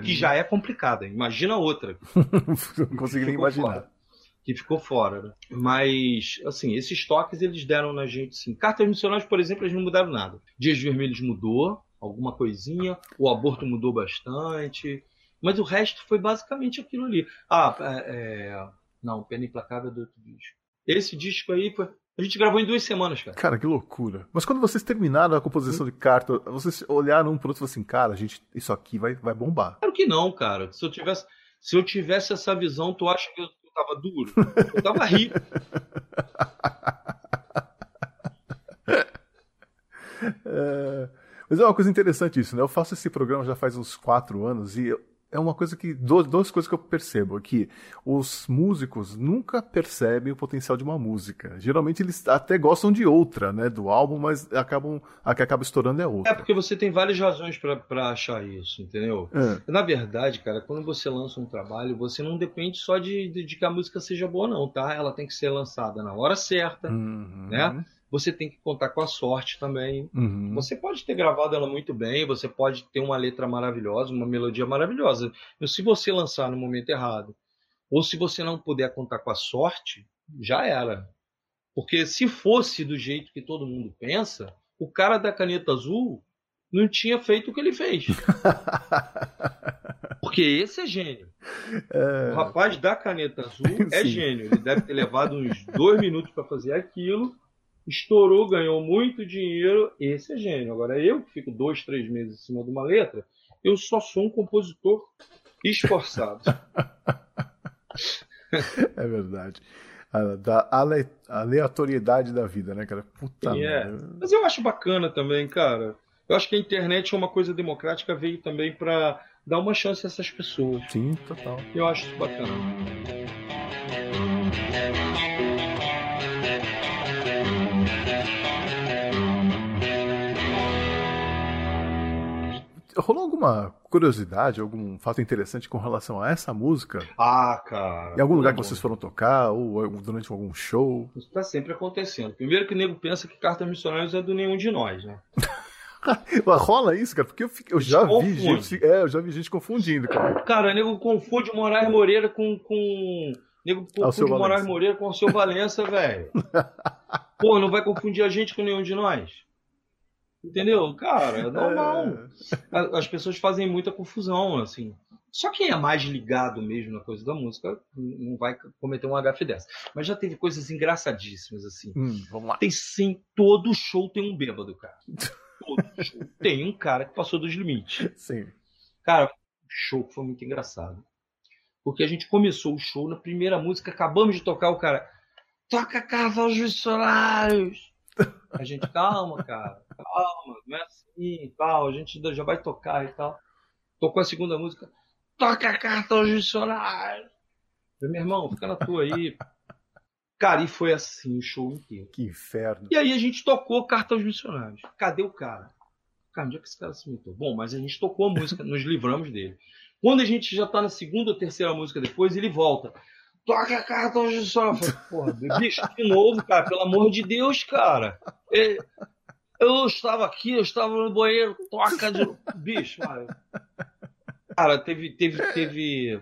Que já é complicada. Imagina outra. Não consigo imaginar. Que ficou fora, né? Mas, assim, esses toques eles deram na gente, sim. Cartas missionárias, por exemplo, eles não mudaram nada. Dias Vermelhos mudou alguma coisinha, o aborto mudou bastante, mas o resto foi basicamente aquilo ali. Ah, é, não, Pena Implacável é do outro disco. Esse disco aí foi. A gente gravou em duas semanas, cara. Cara, que loucura. Mas quando vocês terminaram a composição de carta, vocês olharam um pro outro e falaram assim, cara, gente, isso aqui vai, vai bombar. Claro que não, cara. Se eu tivesse, se eu tivesse essa visão, tu acha que eu tava duro? Eu tava rico. É, mas é uma coisa interessante isso, né? Eu faço esse programa já faz uns quatro anos e eu, é uma coisa que. Duas, duas coisas que eu percebo aqui. Os músicos nunca percebem o potencial de uma música. Geralmente eles até gostam de outra, né? Do álbum, mas acabam. A que acaba estourando é outra. É porque você tem várias razões para achar isso, entendeu? É. Na verdade, cara, quando você lança um trabalho, você não depende só de, de, de, que a música seja boa, não, tá? Ela tem que ser lançada na hora certa, uhum. né? Você tem que contar com a sorte também. Uhum. Você pode ter gravado ela muito bem, você pode ter uma letra maravilhosa, uma melodia maravilhosa. Mas se você lançar no momento errado, ou se você não puder contar com a sorte, já era. Porque se fosse do jeito que todo mundo pensa, o cara da caneta azul não tinha feito o que ele fez. Porque esse é gênio. É... O rapaz da caneta azul é Sim. gênio. Ele deve ter levado uns dois minutos para fazer aquilo estourou, ganhou muito dinheiro, esse é gênio. Agora, eu que fico dois, três meses em cima de uma letra, eu só sou um compositor esforçado. é verdade. Da aleatoriedade da vida, né, cara? Puta é. Mas eu acho bacana também, cara. Eu acho que a internet é uma coisa democrática, veio também para dar uma chance a essas pessoas. Sim, total. Eu acho isso bacana. Rolou alguma curiosidade, algum fato interessante com relação a essa música? Ah, cara. Em algum lugar que vocês foram tocar, ou durante algum show? Isso tá sempre acontecendo. Primeiro que o nego pensa que Cartas Missionárias é do nenhum de nós, né? Rola isso, cara, porque eu, eu já vi gente. É, eu já vi gente confundindo, cara. Cara, o nego confunde Moraes Moreira com. com... Nego confunde Moraes Moreira com o seu Valença, velho. Pô, não vai confundir a gente com nenhum de nós? Entendeu? Cara, é normal. É. As pessoas fazem muita confusão, assim. Só quem é mais ligado mesmo na coisa da música não vai cometer um HF dessa. Mas já teve coisas engraçadíssimas, assim. Hum, vamos lá. Tem sim, todo show tem um bêbado, cara. Todo show tem um cara que passou dos limites. Sim. Cara, o show foi muito engraçado. Porque a gente começou o show na primeira música, acabamos de tocar, o cara. Toca Casa aos Missionários! A gente, calma, cara, calma, não é assim tal, a gente já vai tocar e tal. Tocou a segunda música, toca a carta aos missionários. Meu irmão, fica na tua aí. Cara, e foi assim o show inteiro. Que inferno. E aí a gente tocou Carta aos Missionários. Cadê o cara? Cara, onde é que esse cara se meteu? Bom, mas a gente tocou a música, nos livramos dele. Quando a gente já tá na segunda ou terceira música depois, ele volta toca cartão de sofá. Porra, bicho, de novo, cara, pelo amor de Deus, cara. Eu estava aqui, eu estava no banheiro, toca de bicho, cara. Cara, teve, teve, teve,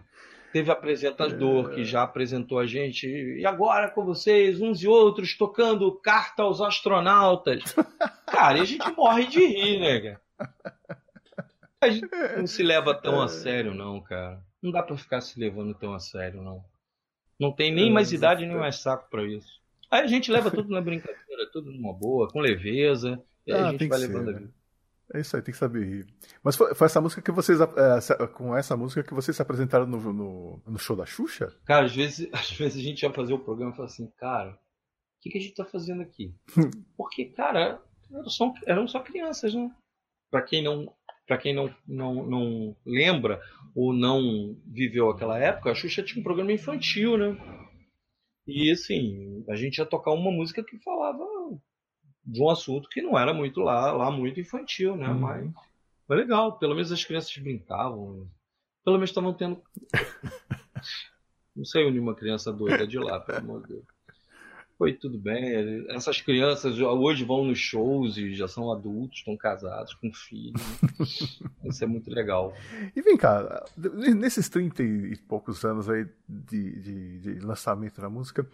teve apresentador que já apresentou a gente. E agora com vocês, uns e outros, tocando carta aos astronautas. Cara, e a gente morre de rir, né, cara? A gente não se leva tão a sério, não, cara. Não dá pra ficar se levando tão a sério, não. Não tem nem mais idade nem mais saco para isso. Aí a gente leva tudo na brincadeira, tudo numa boa, com leveza, e aí ah, a gente vai levando ser, a vida. É isso aí, tem que saber rir. Mas foi, foi essa música que vocês. É, com essa música que vocês se apresentaram no, no, no, show da Xuxa? Cara, às vezes, às vezes a gente ia fazer o programa e fala assim, cara, o que, que a gente tá fazendo aqui? Porque, cara, eram só, eram só crianças, né? Pra quem não. Para quem não, não, não lembra, ou não viveu aquela época, a Xuxa tinha um programa infantil, né? E assim, a gente ia tocar uma música que falava de um assunto que não era muito lá, lá muito infantil, né? Uhum. Mas foi legal, pelo menos as crianças brincavam. Pelo menos estavam tendo. não saiu nenhuma criança doida de lá, pelo amor de Deus foi tudo bem. Essas crianças hoje vão nos shows e já são adultos, estão casados, com filhos. Isso é muito legal. E vem cá, nesses 30 e poucos anos aí de, de, de lançamento da música,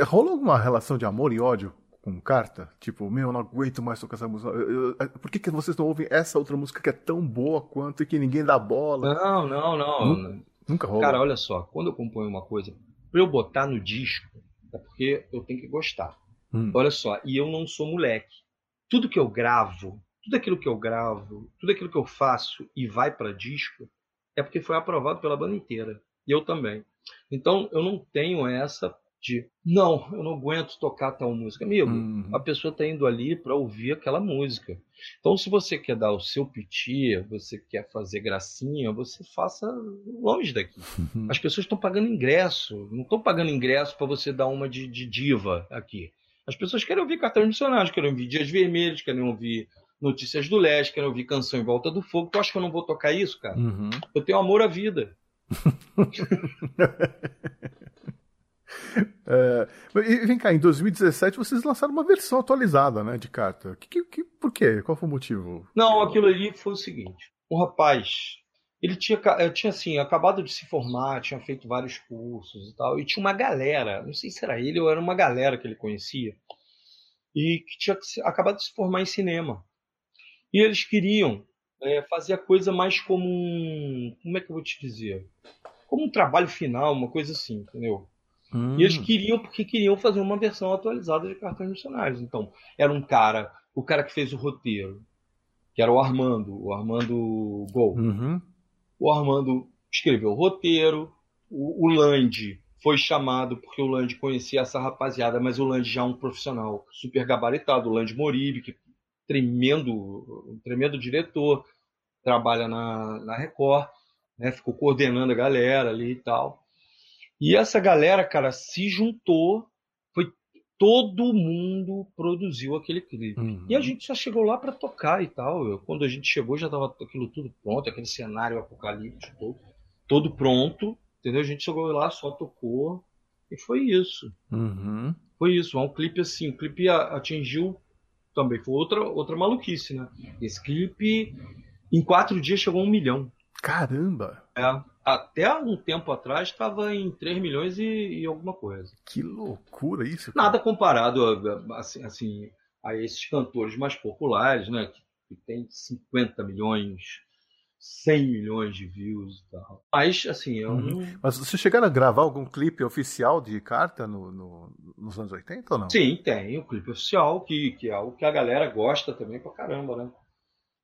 rolou alguma relação de amor e ódio com carta? Tipo, meu, eu não aguento mais tocar essa música. por que, que vocês não ouvem essa outra música que é tão boa quanto e que ninguém dá bola? Não, não, não. Nunca, nunca rolou. Cara, olha só, quando eu componho uma coisa, pra eu botar no disco, é porque eu tenho que gostar. Hum. Olha só, e eu não sou moleque. Tudo que eu gravo, tudo aquilo que eu gravo, tudo aquilo que eu faço e vai para disco, é porque foi aprovado pela banda inteira. E eu também. Então, eu não tenho essa de não, eu não aguento tocar tal música. Amigo, uhum. a pessoa está indo ali para ouvir aquela música. Então, se você quer dar o seu piti, você quer fazer gracinha, você faça longe daqui. Uhum. As pessoas estão pagando ingresso, não estão pagando ingresso para você dar uma de, de, diva aqui. As pessoas querem ouvir cartão missionários, querem ouvir Dias Vermelhos, querem ouvir Notícias do Leste, querem ouvir Canção em Volta do Fogo. Tu acha que eu não vou tocar isso, cara? Uhum. Eu tenho amor à vida. É, e vem cá, em 2017 vocês lançaram uma versão atualizada, né, de carta. Que, que, por quê? Qual foi o motivo? Não, aquilo ali foi o seguinte: um rapaz, ele tinha, tinha assim, acabado de se formar, tinha feito vários cursos e tal, e tinha uma galera, não sei se era ele ou era uma galera que ele conhecia, e que tinha acabado de se formar em cinema. E eles queriam é, fazer a coisa mais como um. Como é que eu vou te dizer? Como um trabalho final, uma coisa assim, entendeu? Hum. E eles queriam, porque queriam fazer uma versão atualizada de Cartões Missionários. Então, era um cara, o cara que fez o roteiro, que era o Armando, o Armando Gol. Uhum. O Armando escreveu o roteiro, o, o Land foi chamado porque o Land conhecia essa rapaziada, mas o Land já é um profissional super gabaritado, o Land Moribe, que tremendo, um tremendo diretor, trabalha na, na Record, né, ficou coordenando a galera ali e tal. E essa galera, cara, se juntou, foi todo mundo produziu aquele clipe. Uhum. E a gente só chegou lá para tocar e tal. Eu, quando a gente chegou já tava aquilo tudo pronto, aquele cenário apocalíptico todo, todo pronto, entendeu? A gente chegou lá, só tocou e foi isso. Uhum. Foi isso, é um clipe assim, o clipe atingiu também foi outra outra maluquice, né? Esse clipe em quatro dias chegou a um milhão. Caramba! É, até um tempo atrás estava em 3 milhões e, e, alguma coisa. Que loucura isso! Cara. Nada comparado a, assim, assim, a esses cantores mais populares, né? Que, que tem 50 milhões, 100 milhões de views e tal. Mas, assim, um... Uhum. Mas vocês chegaram a gravar algum clipe oficial de carta no, no, nos anos 80 ou não? Sim, tem. O clipe oficial, que, que é o que a galera gosta também pra caramba, né?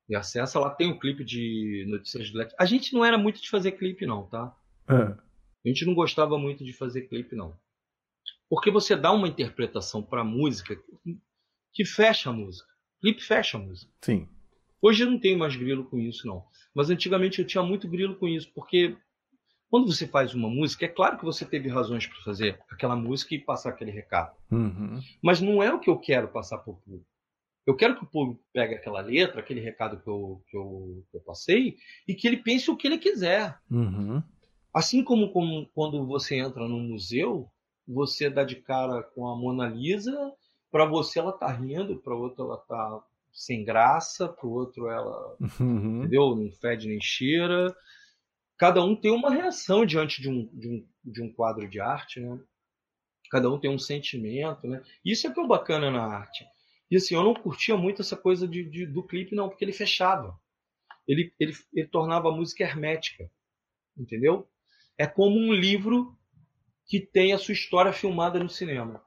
E acessa lá, tem o um clipe de Notícias do Lex. A gente não era muito de fazer clipe, não, tá? É. A gente não gostava muito de fazer clipe, não. Porque você dá uma interpretação pra música que fecha a música. Clipe fecha a música. Sim. Hoje eu não tenho mais grilo com isso, não. Mas antigamente eu tinha muito grilo com isso, porque quando você faz uma música, é claro que você teve razões para fazer aquela música e passar aquele recado. Uhum. Mas não é o que eu quero passar para o público. Eu quero que o público pegue aquela letra, aquele recado que eu, que eu, que eu passei, e que ele pense o que ele quiser. Uhum. Assim como, como quando você entra num museu, você dá de cara com a Mona Lisa, para você ela tá rindo, para outro ela tá sem graça, para o outro ela, uhum. entendeu? Não fede nem cheira. Cada um tem uma reação diante de um, de um, de um quadro de arte, né? Cada um tem um sentimento, né? Isso é que é o bacana na arte. E assim, eu não curtia muito essa coisa de, de, do clipe, não, porque ele fechava. Ele, ele, ele tornava a música hermética. Entendeu? É como um livro que tem a sua história filmada no cinema.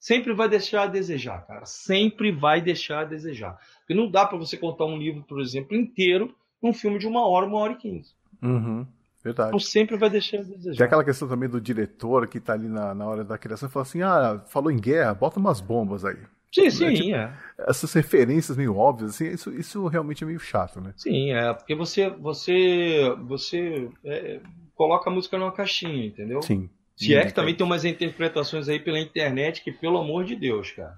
Sempre vai deixar a desejar, cara. Sempre vai deixar a desejar. Porque não dá para você contar um livro, por exemplo, inteiro num filme de uma hora, uma hora e quinze. Uhum. Verdade. Então sempre vai deixar a desejar. Tem aquela questão também do diretor que tá ali na, na hora da criação e fala assim: ah, falou em guerra, bota umas bombas aí. Sim, sim, é, tipo, é. Essas referências meio óbvias, assim, isso, isso realmente é meio chato, né? Sim, é, porque você, você, você é, coloca a música numa caixinha, entendeu? Sim. Se é que também tem umas interpretações aí pela internet que, pelo amor de Deus, cara.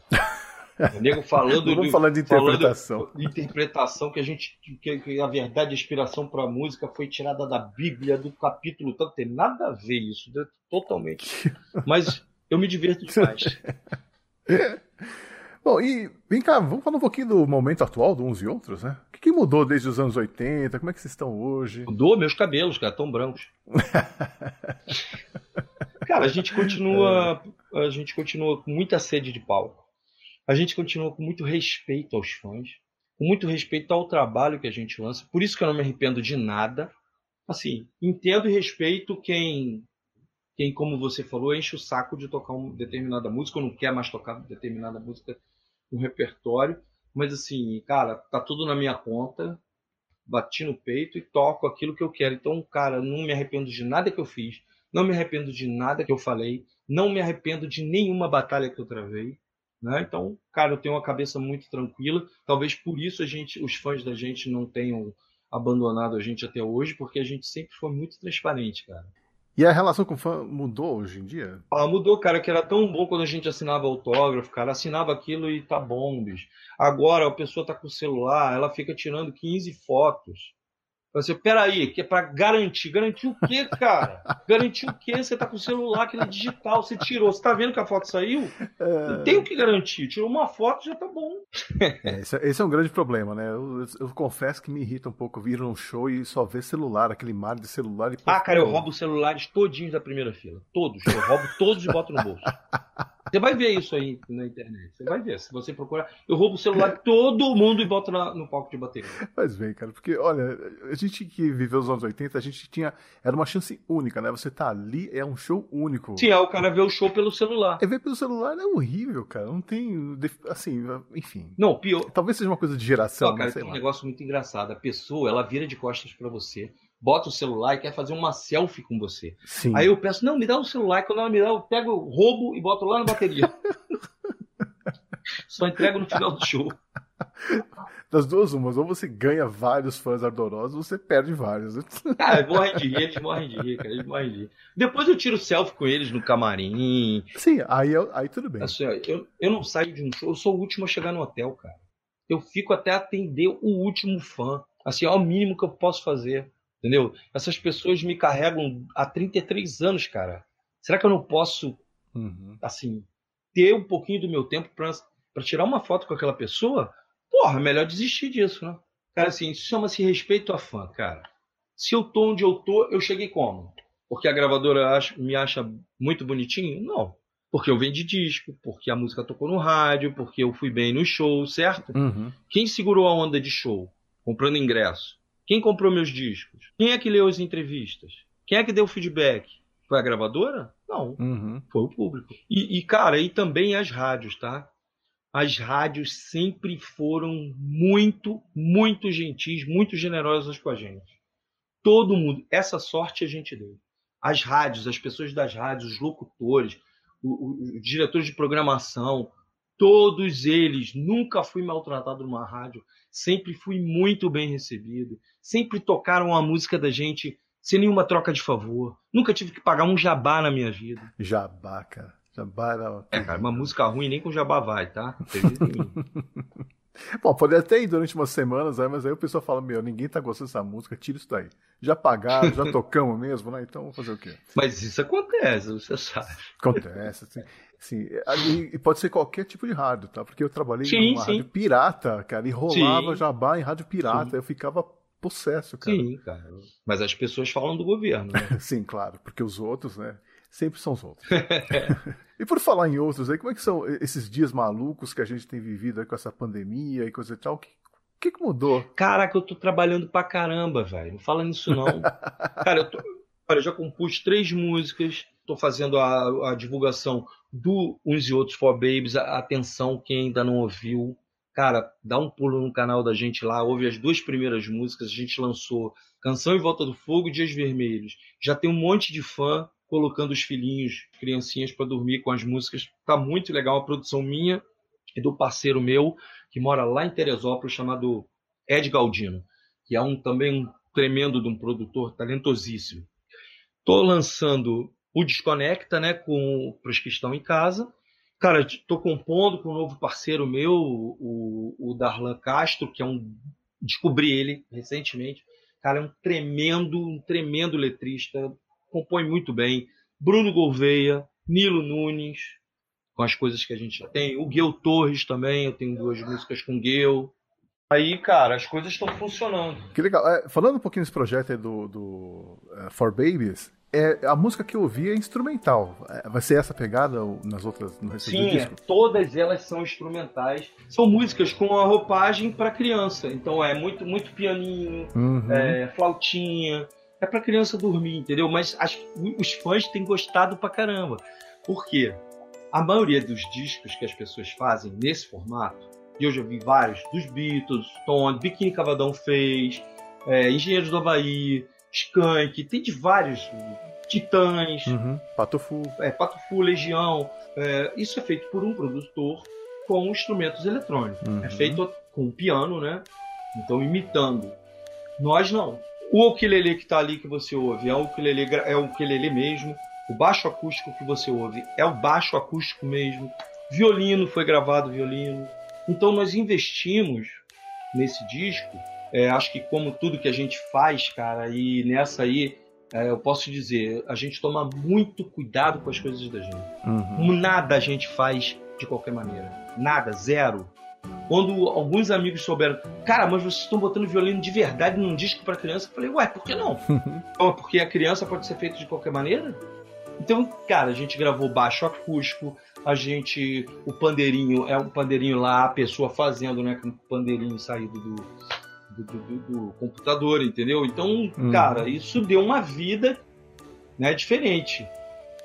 O nego falando. Vamos falar de interpretação. De interpretação que a gente. Que, que a verdade, a inspiração para a música foi tirada da Bíblia, do capítulo tanto. Tem nada a ver isso, né? totalmente. Mas eu me divirto demais. Bom, e vem cá, vamos falar um pouquinho do momento atual de uns e outros, né? O que, que mudou desde os anos 80? Como é que vocês estão hoje? Mudou meus cabelos, cara, tão brancos. cara, a gente continua. A gente continua com muita sede de palco. A gente continua com muito respeito aos fãs, com muito respeito ao trabalho que a gente lança. Por isso que eu não me arrependo de nada. Assim, entendo e respeito quem quem, como você falou, enche o saco de tocar uma determinada música, ou não quer mais tocar determinada música no repertório. Mas assim, cara, tá tudo na minha conta. bati no peito e toco aquilo que eu quero. Então, cara, não me arrependo de nada que eu fiz, não me arrependo de nada que eu falei, não me arrependo de nenhuma batalha que eu travei. Né? Então, cara, eu tenho uma cabeça muito tranquila. Talvez por isso a gente, os fãs da gente não tenham abandonado a gente até hoje, porque a gente sempre foi muito transparente, cara. E a relação com o fã mudou hoje em dia? Ah, mudou, cara, que era tão bom quando a gente assinava autógrafo, cara, assinava aquilo e tá bom, bicho. Agora a pessoa tá com o celular, ela fica tirando 15 fotos. Você, peraí, que é para garantir. Garantir o quê, cara? Garantir o quê? Você tá com o celular, aquele digital, você tirou. Você tá vendo que a foto saiu? É... Não tem o que garantir. Tirou uma foto, já tá bom. É, esse, é, esse, é um grande problema, né? Eu, eu, eu, confesso que me irrita um pouco vir num show e só ver celular, aquele mar de celular. E... Ah, cara, eu roubo os celulares todinhos da primeira fila. Todos. Eu roubo todos e boto no bolso. Você vai ver isso aí na internet. Você vai ver. Se você procurar, eu roubo o celular de todo mundo e boto na, no palco de bateria. Mas vem, cara, porque, olha, a gente que viveu os anos 80, a gente tinha. Era uma chance única, né? Você tá ali, é um show único. Sim, é o cara vê o show pelo celular. É ver pelo celular é horrível, cara. Não tem. Assim, enfim. Não, pior. Talvez seja uma coisa de geração. Não, cara, tem lá. um negócio muito engraçado. A pessoa, ela vira de costas para você bota o celular e quer fazer uma selfie com você. Sim. Aí eu peço, não, me dá o um celular. Quando ela me dá, eu pego, roubo e boto lá na bateria. Só entrego no final do show. Das duas umas, ou você ganha vários fãs ardorosos, ou você perde vários. Cara, eles morrem de rir, eles morrem de rir, cara, eles morrem de rir. Depois eu tiro selfie com eles no camarim. Sim, aí, aí tudo bem. Assim, eu, eu não saio de um show, eu sou o último a chegar no hotel, cara. Eu fico até atender o último fã. Assim, é o mínimo que eu posso fazer. Entendeu? Essas pessoas me carregam há 33 anos, cara. Será que eu não posso, uhum. assim, ter um pouquinho do meu tempo para tirar uma foto com aquela pessoa? Porra, melhor desistir disso, né? Cara, assim, isso chama-se respeito a fã, cara. Se eu tô onde eu tô, eu cheguei como? Porque a gravadora acha, me acha muito bonitinho? Não. Porque eu vendi disco, porque a música tocou no rádio, porque eu fui bem no show, certo? Uhum. Quem segurou a onda de show? Comprando ingresso. Quem comprou meus discos? Quem é que leu as entrevistas? Quem é que deu feedback? Foi a gravadora? Não. Uhum. Foi o público. E, e, cara, e também as rádios, tá? As rádios sempre foram muito, muito gentis, muito generosas com a gente. Todo mundo. Essa sorte a gente deu. As rádios, as pessoas das rádios, os locutores, os diretores de programação, todos eles. Nunca fui maltratado numa rádio sempre fui muito bem recebido, sempre tocaram a música da gente sem nenhuma troca de favor. Nunca tive que pagar um jabá na minha vida. Jabá, cara. Jabá era. É, cara, uma música ruim nem com jabá vai, tá? Bom, pode até ir durante umas semanas, aí, mas aí o pessoal fala: Meu, ninguém tá gostando dessa música, tira isso daí. Já pagaram, já tocamos mesmo, né? Então vamos fazer o quê? Mas isso acontece, você sabe. Acontece, assim. Sim, e pode ser qualquer tipo de rádio, tá? Porque eu trabalhei em uma sim. rádio pirata, cara, e rolava sim. jabá em rádio pirata, sim. eu ficava possesso, cara. Sim, cara. Mas as pessoas falam do governo, né? sim, claro, porque os outros, né? Sempre são os outros. e por falar em outros aí, como é que são esses dias malucos que a gente tem vivido aí com essa pandemia e coisa e tal? O que, que, que mudou? Caraca, eu tô trabalhando pra caramba, velho. Não fala nisso, não. cara, eu tô. Olha, eu já compus três músicas, estou fazendo a, a, divulgação do Uns e Outros for Babies. Atenção, quem ainda não ouviu, cara, dá um pulo no canal da gente lá, ouve as duas primeiras músicas. A gente lançou Canção em Volta do Fogo e Dias Vermelhos. Já tem um monte de fã colocando os filhinhos, criancinhas para dormir com as músicas. Tá muito legal, a produção minha e do parceiro meu que mora lá em Teresópolis, chamado Ed Galdino, que é um também um tremendo de um produtor talentosíssimo. Tô lançando o Desconecta, né, com os que estão em casa. Cara, estou compondo com um novo parceiro meu, o, o Darlan Castro, que é um descobri ele recentemente. Cara, é um tremendo, um tremendo letrista, compõe muito bem. Bruno Gouveia, Nilo Nunes, com as coisas que a gente já tem. O Guel Torres também, eu tenho duas músicas com Guel. Aí, cara, as coisas estão funcionando. Que legal. É, falando um pouquinho desse projeto aí do, do uh, For Babies, é, a música que eu ouvi é instrumental. É, vai ser essa pegada nas outras no resto Sim, do disco? É, todas elas são instrumentais. São músicas com a roupagem para criança. Então é muito muito pianinho, uhum. é, flautinha. É para criança dormir, entendeu? Mas as, os fãs têm gostado pra caramba. Por quê? A maioria dos discos que as pessoas fazem nesse formato e eu já vi vários dos Beatles, Stone, Biquíni Cavadão fez, é, Engenheiros do Havaí, Skank, tem de vários. Titãs, Uhum. Patofu. é, Pato Fu, Legião. é, isso é feito por um produtor com instrumentos eletrônicos. Uhum. É feito com piano, né? Então imitando. Nós não. O ukulele que tá ali que você ouve é o ukulele, é o ukulele mesmo. O baixo acústico que você ouve é o baixo acústico mesmo. Violino foi gravado violino. Então nós investimos nesse disco. É, acho que como tudo que a gente faz, cara, e nessa aí é, eu posso dizer, a gente toma muito cuidado com as coisas da gente. Uhum. Nada a gente faz de qualquer maneira. Nada, zero. Quando alguns amigos souberam, cara, mas vocês estão botando violino de verdade num disco para criança, eu falei, ué, por que não? Porque a criança pode ser feita de qualquer maneira? Então, cara, a gente gravou baixo acústico, a gente. O pandeirinho, é um pandeirinho lá, a pessoa fazendo, né? Com o pandeirinho saído do, do, do- do- do computador, entendeu? Então, Uhum. cara, isso deu uma vida né, diferente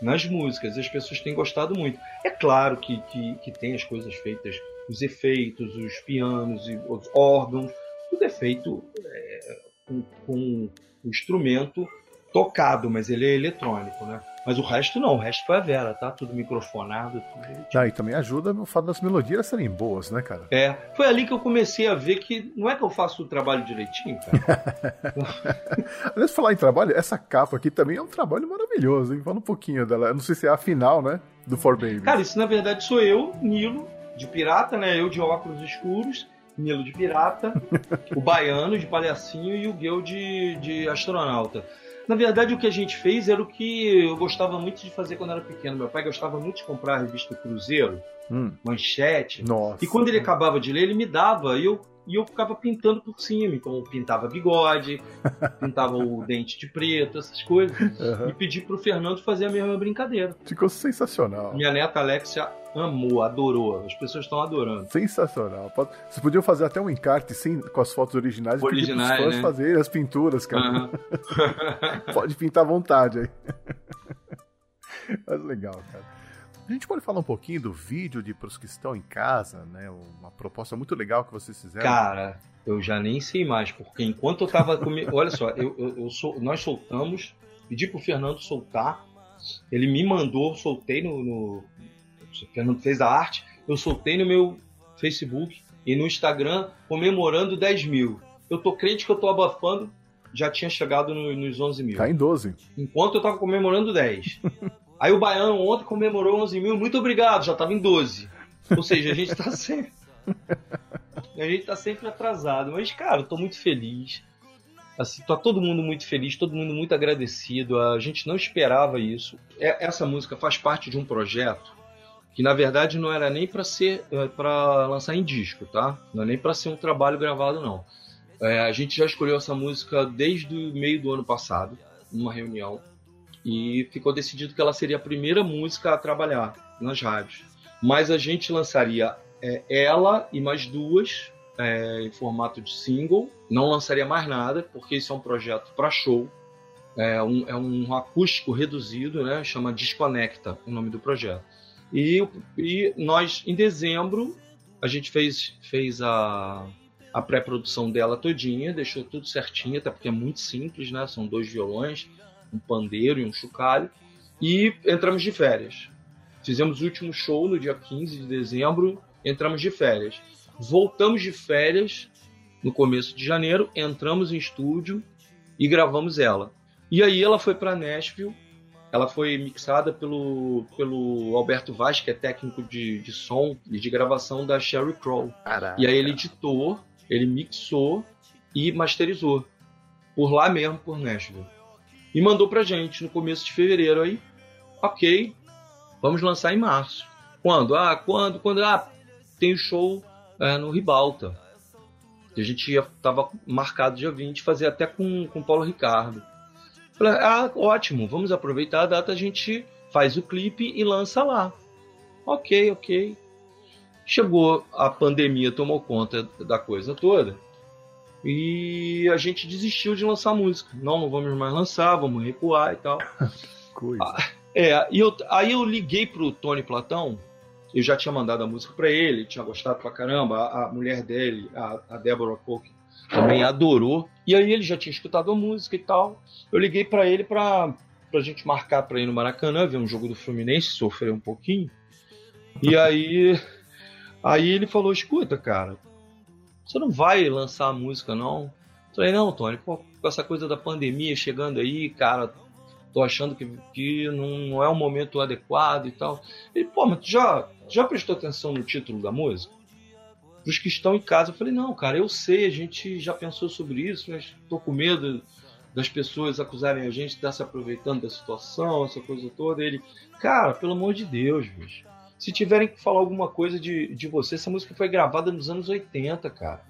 nas músicas. As pessoas têm gostado muito. É claro que, que, que tem as coisas feitas, os efeitos, os pianos e os órgãos, tudo é feito é, com, com o instrumento tocado, mas ele é eletrônico, né? Mas o resto não, o resto foi a Vera, tá? Tudo microfonado, tudo. Ah, e também ajuda o fato das melodias serem boas, né, cara? É, foi ali que eu comecei a ver que não é que eu faço o trabalho direitinho, cara. Aliás, falar em trabalho, essa capa aqui também é um trabalho maravilhoso, hein? Fala um pouquinho dela. Eu não sei se é a final, né? Do For Baby. Cara, isso na verdade sou eu, Nilo, de pirata, né? Eu de óculos escuros, Nilo de pirata, o baiano de palhacinho e o Gil de, de astronauta. Na verdade, o que a gente fez era o que eu gostava muito de fazer quando era pequeno. Meu pai gostava muito de comprar a revista Cruzeiro, Hum, Manchete. nossa. E quando ele acabava de ler, ele me dava e eu, e eu ficava pintando por cima. Então eu pintava bigode, pintava o dente de preto, essas coisas. Aham. E pedi pro Fernando fazer a mesma brincadeira. Ficou sensacional. Minha neta Alexia amou, adorou. As pessoas estão adorando. Sensacional. Vocês podiam fazer até um encarte sem, com as fotos originais e pedir Originais, pros fãs né? fazerem as pinturas, cara. Aham. Pode pintar à vontade aí. Mas legal, cara. A gente pode falar um pouquinho do vídeo de pros que estão em casa, né? Uma proposta muito legal que vocês fizeram. Cara, eu já nem sei mais, porque enquanto eu tava comigo. Olha só, eu, eu, eu sol- nós soltamos, pedi pro Fernando soltar, ele me mandou, soltei no. no o Fernando fez a arte, eu soltei no meu Facebook e no Instagram comemorando 10 mil. Eu tô crente que eu tô abafando, já tinha chegado no- nos 11 mil. Tá em 12. enquanto eu tava comemorando 10. Aí o Baiano ontem comemorou 11 mil, muito obrigado, já tava em 12. Ou seja, a gente tá sempre. A gente tá sempre atrasado. Mas, cara, eu tô muito feliz. Assim, tá todo mundo muito feliz, todo mundo muito agradecido. A gente não esperava isso. É- Essa música faz parte de um projeto que, na verdade, não era nem para ser para lançar em disco, tá? Não é nem para ser um trabalho gravado, não. É, a gente já escolheu essa música desde o meio do ano passado, numa reunião, e ficou decidido que ela seria a primeira música a trabalhar nas rádios. Mas a gente lançaria é, ela e mais duas é, em formato de single. Não lançaria mais nada, porque isso é um projeto para show. É um, é um acústico reduzido, né? Chama Desconecta o nome do projeto. E, e nós, em dezembro, a gente fez, fez a, a pré-produção dela todinha, deixou tudo certinho, até porque é muito simples, né? São dois violões, um pandeiro e um chocalho. E entramos de férias. Fizemos o último show no dia 15 de dezembro, entramos de férias. Voltamos de férias no começo de janeiro, entramos em estúdio e gravamos ela. E aí ela foi para Nashville, ela foi mixada pelo, pelo Alberto Vaz, que é técnico de, de som e de gravação da Sherry Crow. Caraca. E aí ele editou, ele mixou e masterizou. Por lá mesmo, por Nashville. E mandou pra gente no começo de fevereiro. Aí, ok, vamos lançar em março. Quando? Ah, quando? Quando? Ah, tem o show é, no Ribalta. A gente tava marcado dia 20, fazer até com com o Paulo Ricardo. Falei, ah, ótimo, vamos aproveitar a data, a gente faz o clipe e lança lá. Ok, ok. Chegou a pandemia, tomou conta da coisa toda. E a gente desistiu de lançar música. Não, não vamos mais lançar, vamos recuar e tal. Coisa. É, e eu, aí eu liguei pro Tony Platão, eu já tinha mandado a música pra ele, tinha gostado pra caramba, a, a mulher dele, a, a Deborah Cook, também adorou. E aí ele já tinha escutado a música e tal. Eu liguei para ele para a gente marcar para ir no Maracanã, ver um jogo do Fluminense, sofrer um pouquinho. E aí, aí ele falou: escuta, cara, você não vai lançar a música, não? Eu falei, não, Tony, pô, com essa coisa da pandemia chegando aí, cara, tô achando que, que não é um momento adequado e tal. Ele, pô, mas tu já, já prestou atenção no título da música? Para os que estão em casa, eu falei, não, cara, eu sei, a gente já pensou sobre isso, mas tô com medo das pessoas acusarem a gente de estar se aproveitando da situação, essa coisa toda. Ele, cara, pelo amor de Deus, bicho. Se tiverem que falar alguma coisa de, de você, essa música foi gravada nos anos 80, cara.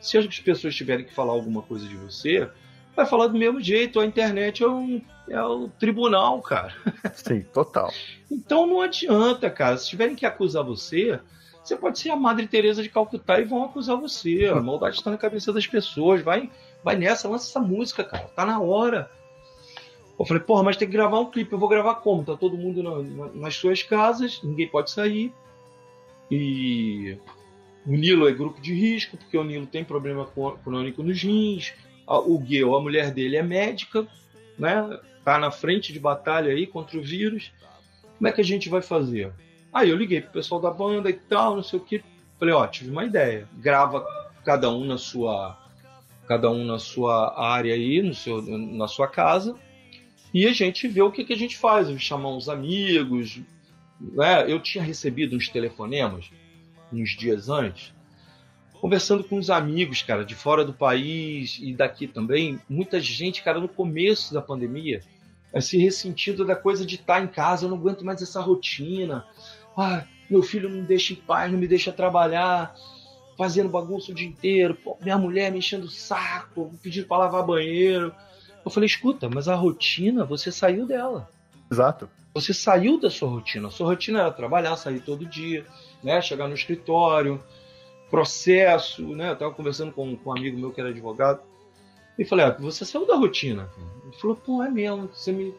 Se as pessoas tiverem que falar alguma coisa de você, vai falar do mesmo jeito. A internet é, um, é o tribunal, cara. Sim, total. então não adianta, cara. Se tiverem que acusar você, você pode ser a Madre Teresa de Calcutá e vão acusar você. A maldade está na cabeça das pessoas. Vai, vai nessa, lança essa música, cara. Tá na hora. Eu falei, porra, mas tem que gravar um clipe. Eu vou gravar como? Tá todo mundo na, na, nas suas casas, ninguém pode sair. E o Nilo é grupo de risco, porque o Nilo tem problema crônico nos rins. O Guel, a mulher dele é médica, né? Tá na frente de batalha aí contra o vírus. Como é que a gente vai fazer? Aí eu liguei pro pessoal da banda e tal, não sei o que. Falei, ó, tive uma ideia. Grava cada um na sua cada um na sua área aí, no seu, na sua casa, e a gente vê o que, que a gente faz. Chamar uns amigos. Né? Eu tinha recebido uns telefonemas uns dias antes, conversando com uns amigos, cara, de fora do país e daqui também, muita gente, cara, no começo da pandemia, se ressentindo da coisa de estar em casa, eu não aguento mais essa rotina. Ah, meu filho não me deixa em paz, não me deixa trabalhar, fazendo bagunça o dia inteiro, Pô, minha mulher me enchendo o saco, pedindo para lavar banheiro. Eu falei, escuta, mas a rotina, você saiu dela. Exato. Você saiu da sua rotina. A sua rotina era trabalhar, sair todo dia, né? chegar no escritório, processo, né? Eu estava conversando com, com um amigo meu que era advogado. E falei, ah, você saiu da rotina. Ele falou, pô, é mesmo. Você me.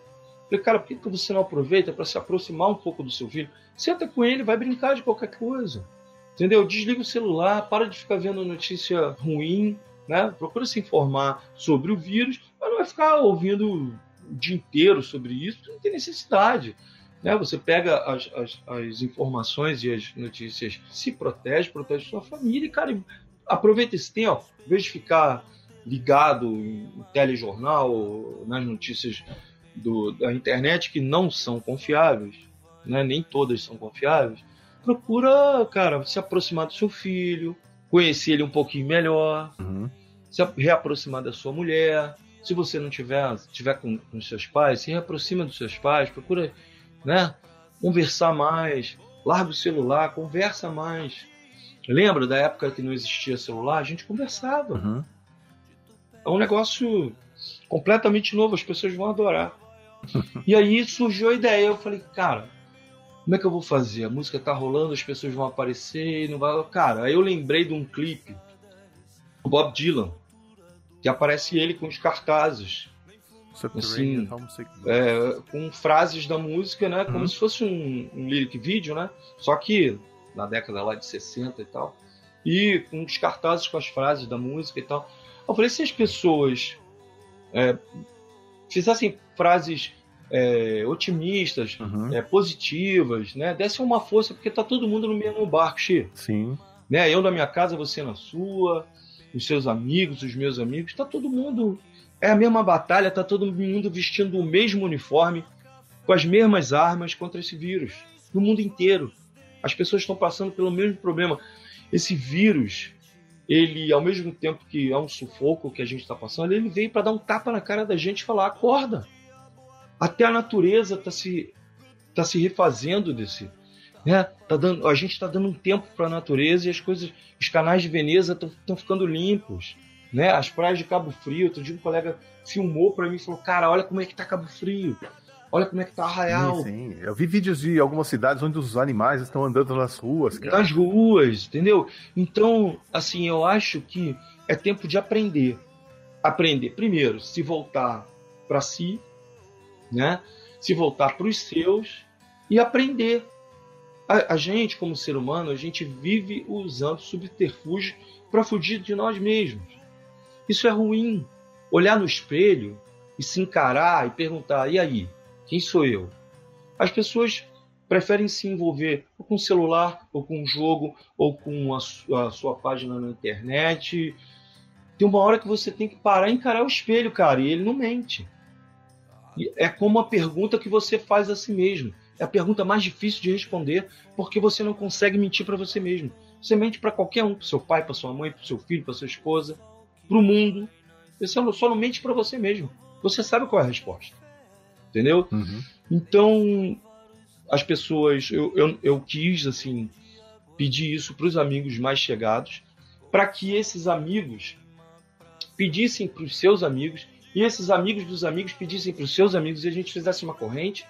Falei, cara, por que você não aproveita para se aproximar um pouco do seu filho? Senta com ele, vai brincar de qualquer coisa. Entendeu? Desliga o celular, para de ficar vendo notícia ruim, né? Procura se informar sobre o vírus, mas não vai ficar ouvindo o dia inteiro sobre isso, não tem necessidade. Né? Você pega as, as, as informações e as notícias, se protege, protege sua família, e, cara, aproveita esse tempo, em vez de ficar ligado em telejornal, nas notícias do, da internet que não são confiáveis, né? nem todas são confiáveis, procura, cara, se aproximar do seu filho, conhecer ele um pouquinho melhor, uhum. se reaproximar da sua mulher, se você não tiver, tiver com, com seus pais, se reaproxima dos seus pais, procura, né, conversar mais, larga o celular, conversa mais. Lembra da época que não existia celular? A gente conversava. Uhum. É um negócio completamente novo, as pessoas vão adorar. E aí surgiu a ideia, eu falei, cara, como é que eu vou fazer? A música tá rolando, as pessoas vão aparecer, não vai. Cara, aí eu lembrei de um clipe do Bob Dylan, que aparece ele com os cartazes. Assim, é, com frases da música, né? Como uhum. se fosse um, um lyric vídeo, né? Só que na década lá de 60 e tal. E com os cartazes com as frases da música e tal. Eu falei, se as pessoas é, fizessem frases é, otimistas, uhum. é, positivas, né? Dessem uma força, porque tá todo mundo no mesmo barco, Xi. Sim. Né? Eu na minha casa, você na sua os seus amigos, os meus amigos, está todo mundo. É a mesma batalha, está todo mundo vestindo o mesmo uniforme, com as mesmas armas contra esse vírus. No mundo inteiro. As pessoas estão passando pelo mesmo problema. Esse vírus, ele, ao mesmo tempo que é um sufoco que a gente está passando, ele veio para dar um tapa na cara da gente e falar: acorda. Até a natureza está se, tá se refazendo desse, né? Tá dando, a gente está dando um tempo para a natureza e as coisas, os canais de Veneza estão ficando limpos. Né? As praias de Cabo Frio, outro dia um colega filmou para mim e falou: Cara, olha como é que tá Cabo Frio. Olha como é que tá Arraial. Sim, sim. Eu vi vídeos de algumas cidades onde os animais estão andando nas ruas. Cara. Nas ruas, entendeu? Então, assim, eu acho que é tempo de aprender. Aprender, primeiro, se voltar para si, né? Se voltar para os seus e aprender a, a, gente, como ser humano, a gente vive usando subterfúgios para fugir de nós mesmos. Isso é ruim. Olhar no espelho e se encarar e perguntar: e aí? Quem sou eu? As pessoas preferem se envolver ou com celular, ou com um jogo, ou com a, a sua página na internet. Tem uma hora que você tem que parar e encarar o espelho, cara, e ele não mente. É como a pergunta que você faz a si mesmo. É a pergunta mais difícil de responder, porque você não consegue mentir para você mesmo. Você mente para qualquer um, para seu pai, para sua mãe, para seu filho, para sua esposa, para o mundo. Você só não mente para você mesmo. Você sabe qual é a resposta. Entendeu? Uhum. Então, as pessoas, eu, eu, eu quis, assim, pedir isso para os amigos mais chegados, para que esses amigos pedissem para os seus amigos e esses amigos dos amigos pedissem para os seus amigos e a gente fizesse uma corrente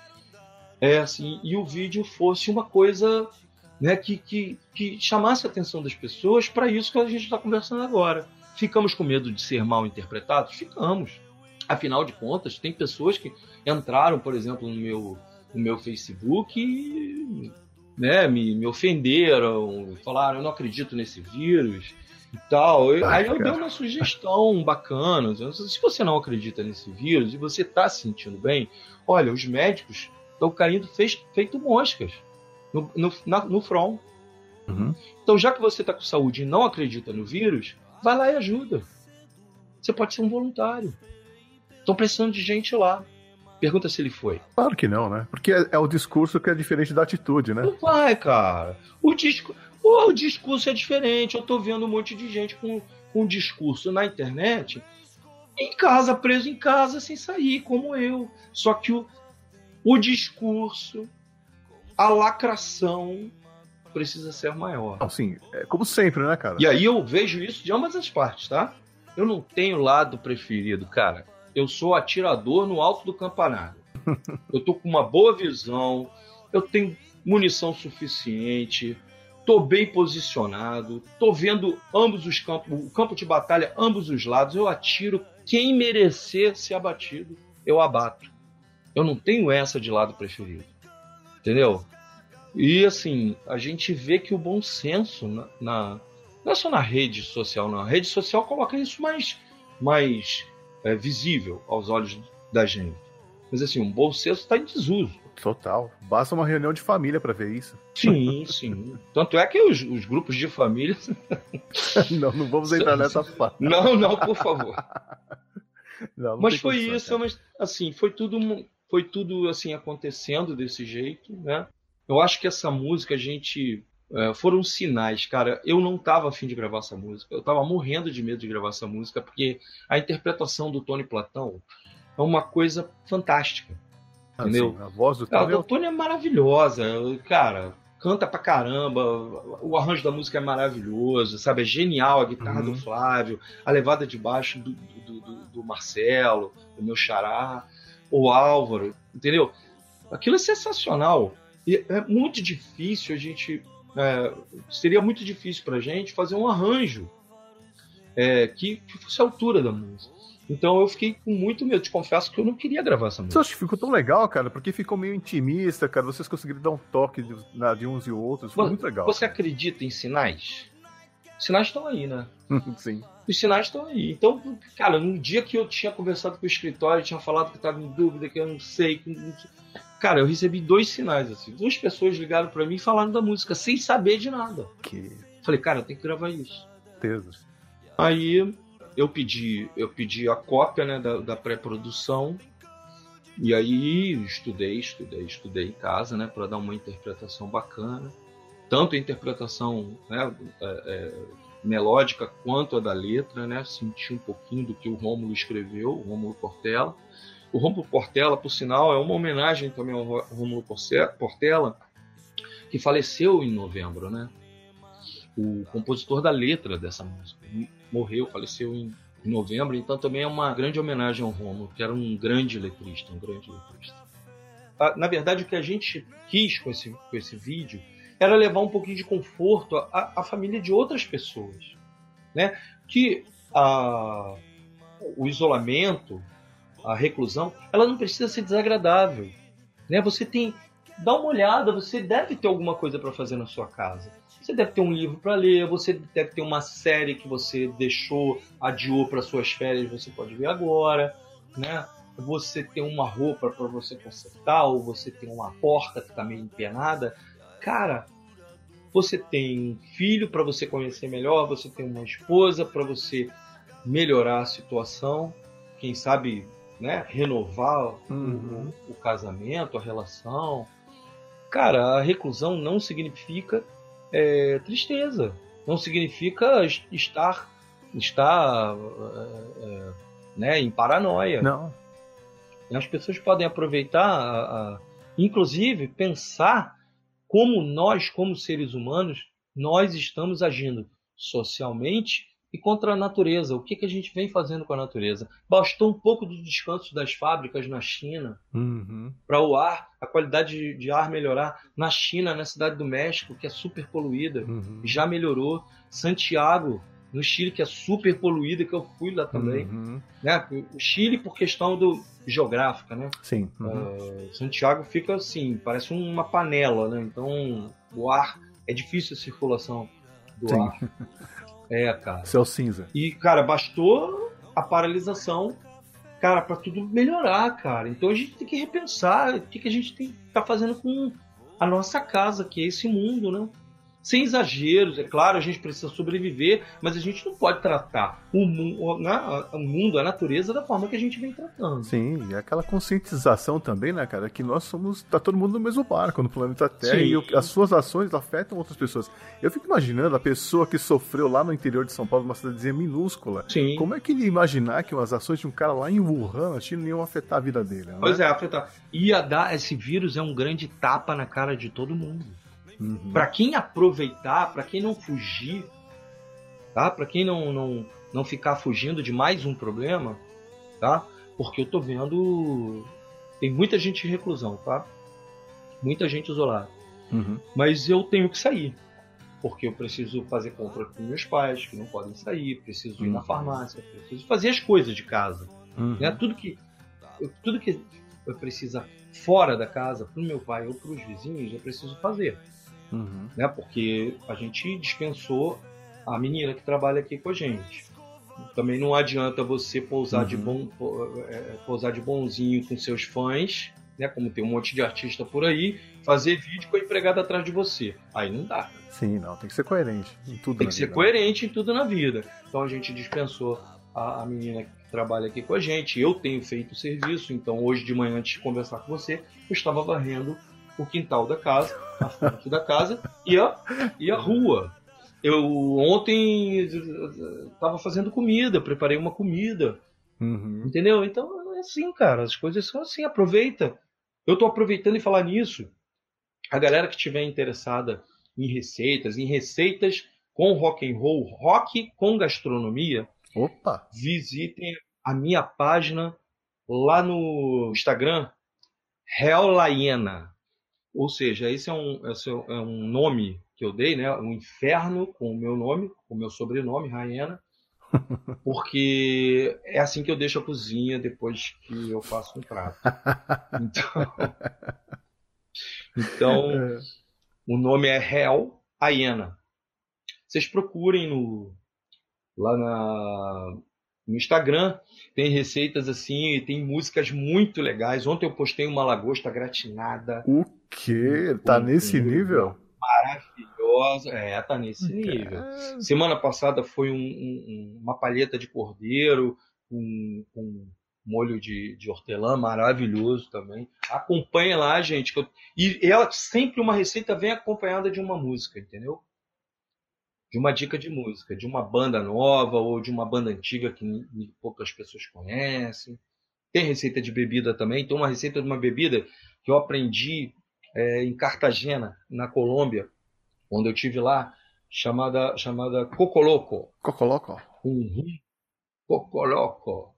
é assim e o vídeo fosse uma coisa né, que, que, que chamasse a atenção das pessoas para isso que a gente está conversando agora. Ficamos com medo de ser mal interpretados? Ficamos. Afinal de contas, tem pessoas que entraram, por exemplo, no meu, no meu Facebook e né, me, me ofenderam, falaram: eu não acredito nesse vírus e tal. Aí eu dei uma sugestão bacana. Se você não acredita nesse vírus e você está se sentindo bem, olha, os médicos estão caindo fez, feito moscas no, no, na, no front. Uhum. Então, já que você está com saúde e não acredita no vírus, vai lá e ajuda. Você pode ser um voluntário. Estão precisando de gente lá. Pergunta se ele foi. Claro que não, né? Porque é, é, o discurso que é diferente da atitude, né? Não vai, cara. O, disco, o, o discurso é diferente. Eu tô vendo um monte de gente com, com discurso na internet, em casa, preso em casa, sem sair, como eu. Só que o, o discurso, a lacração precisa ser maior. Assim, é como sempre, né, cara? E aí eu vejo isso de ambas as partes, tá? Eu não tenho lado preferido, cara. Eu sou atirador no alto do campanário. eu tô com uma boa visão, eu tenho munição suficiente, tô bem posicionado, tô vendo ambos os campos, o campo de batalha, ambos os lados, eu atiro. Quem merecer ser abatido, eu abato. Eu não tenho essa de lado preferido. Entendeu? E assim, a gente vê que o bom senso na, na não é só na rede social, não. A rede social coloca isso mais, mais é, visível aos olhos da gente. Mas assim, um bom senso está em desuso. Total. Basta uma reunião de família para ver isso. Sim, sim. Tanto é que os, os grupos de família. não, não vamos entrar nessa parte. Não, não, por favor. Não, não mas foi isso, mas assim, foi tudo foi tudo assim acontecendo desse jeito, né? Eu acho que essa música a gente é, foram sinais, cara. Eu não tava afim de gravar essa música. Eu tava morrendo de medo de gravar essa música porque a interpretação do Tony Platão é uma coisa fantástica. Ah, entendeu? Sim, a voz do Tony. É Tony é maravilhosa, cara. Canta pra caramba, o arranjo da música é maravilhoso, sabe? É genial a guitarra uhum. do Flávio, a levada de baixo do, do, do, do Marcelo, do meu xará o Álvaro, entendeu? Aquilo é sensacional. E é muito difícil a gente. É, seria muito difícil para a gente fazer um arranjo é, que, que, fosse a altura da música. Então eu fiquei com muito medo. Te confesso que eu não queria gravar essa música. Você acha que ficou tão legal, cara? Porque ficou meio intimista, cara. Vocês conseguiram dar um toque de, de uns e outros. Ficou muito legal. Você acredita em sinais? Os sinais estão aí, né? Sim os sinais estão aí. Então, cara, no dia que eu tinha conversado com o escritório, tinha falado que estava em dúvida, que eu não sei, que... cara, eu recebi dois sinais assim. Duas pessoas ligaram para mim e falaram da música sem saber de nada. Que... Falei, cara, tem que gravar isso. Certeza. Aí eu pedi, eu pedi a cópia, né, da, da pré-produção. E aí estudei, estudei, estudei em casa, né, para dar uma interpretação bacana. Tanto a interpretação né, é, é, melódica quanto a da letra, né? Senti um pouquinho do que o Rômulo escreveu, o Rômulo Portela. O Rômulo Portela, por sinal, é uma homenagem também ao Rômulo Portela, que faleceu em novembro, né? O compositor da letra dessa música morreu, faleceu em novembro, então também é uma grande homenagem ao Rômulo, que era um grande letrista, um grande letrista. Ah, na verdade, o que a gente quis com esse, com esse vídeo era levar um pouquinho de conforto à, à família de outras pessoas, né? Que a, o isolamento, a reclusão, ela não precisa ser desagradável, né? Você tem dá uma olhada, você deve ter alguma coisa para fazer na sua casa. Você deve ter um livro para ler, você deve ter uma série que você deixou, adiou para suas férias, você pode ver agora, né? Você tem uma roupa para você consertar, ou você tem uma porta que está meio empenada. Cara, você tem um filho para você conhecer melhor, você tem uma esposa para você melhorar a situação, quem sabe né, renovar uhum. o, o, casamento, a relação. Cara, a reclusão não significa é, tristeza, não significa estar, estar é, é, né, em paranoia. Não. As pessoas podem aproveitar, a, a, inclusive pensar como nós, como seres humanos, nós estamos agindo socialmente e contra a natureza. O que, que a gente vem fazendo com a natureza? Bastou um pouco do descanso das fábricas na China uhum. para o ar, a qualidade de ar melhorar. Na China, na cidade do México, que é super poluída, uhum. já melhorou. Santiago, no Chile, que é super poluída, que eu fui lá também. Uhum. Né? O Chile, por questão do geográfica, né? Sim. Uh, Santiago fica assim, parece uma panela, né? Então o ar é difícil a circulação do Sim. ar. É, cara. Céu cinza. E, cara, bastou a paralisação, cara, para tudo melhorar, cara. Então a gente tem que repensar o que, que a gente tem que tá fazendo com a nossa casa, que é esse mundo, né? Sem exageros, é claro, a gente precisa sobreviver, mas a gente não pode tratar o, mundo, né, o mundo, a natureza da forma que a gente vem tratando. Sim, e aquela conscientização também, né, cara, que nós somos, tá todo mundo no mesmo barco no planeta Terra Sim. e as suas ações afetam outras pessoas. Eu fico imaginando a pessoa que sofreu lá no interior de São Paulo, uma cidadezinha minúscula. Sim. Como é que ele ia imaginar que as ações de um cara lá em Wuhan, na China, iam afetar a vida dele? Né? Pois é, afetar. Ia dar, esse vírus é um grande tapa na cara de todo mundo. Uhum. Para quem aproveitar, para quem não fugir, tá? Para quem não, não não ficar fugindo de mais um problema, tá? Porque eu tô vendo tem muita gente em reclusão, tá? Muita gente isolada. Uhum. Mas eu tenho que sair. Porque eu preciso fazer compra com meus pais, que não podem sair, preciso ir uhum. na farmácia, preciso fazer as coisas de casa. Uhum. Né? Tudo que tudo que eu preciso fora da casa, para o meu pai ou para os vizinhos, eu preciso fazer. Uhum. Né? Porque a gente dispensou a menina que trabalha aqui com a gente. Também não adianta você pousar, uhum. de, bom, é, pousar de bonzinho com seus fãs, né? Como tem um monte de artista por aí, fazer vídeo com a empregada atrás de você. Aí não dá. Sim, não, tem que ser coerente em tudo. Tem que ser vida. coerente em tudo na vida. Então a gente dispensou a, a menina que trabalha aqui com a gente. Eu tenho feito o serviço, então hoje de manhã, antes de conversar com você, eu estava varrendo o quintal da casa, a frente da casa e a, e a rua. Eu ontem estava fazendo comida, preparei uma comida. Uhum. Entendeu? Então é assim, cara. As coisas são assim. Aproveita. Eu estou aproveitando e falar nisso. A galera que estiver interessada em receitas, em receitas com rock and roll, rock com gastronomia, Opa! visitem a minha página lá no Instagram, Real Laiena. Ou seja, esse é um, esse é um nome que eu dei, né? Um inferno com o meu nome, com o meu sobrenome, Raena, porque é assim que eu deixo a cozinha depois que eu faço um prato. Então, então é. o nome é Hell Aiena. Vocês procurem no, lá na, no Instagram tem receitas assim e tem músicas muito legais. Ontem eu postei uma lagosta gratinada. O quê? Tá nesse nível? Maravilhosa. É, tá nesse nível. Semana passada foi um, um, uma palheta de cordeiro com, com molho de, de, hortelã maravilhoso também. Acompanha lá, gente. Eu... E ela sempre uma receita vem acompanhada de uma música, entendeu? de uma dica de música, de uma banda nova ou de uma banda antiga que poucas pessoas conhecem. Tem receita de bebida também. Tem uma receita de uma bebida que eu aprendi é, em Cartagena, na Colômbia, quando eu tive lá, chamada chamada Cocoloco. Cocoloco. Cocoloco.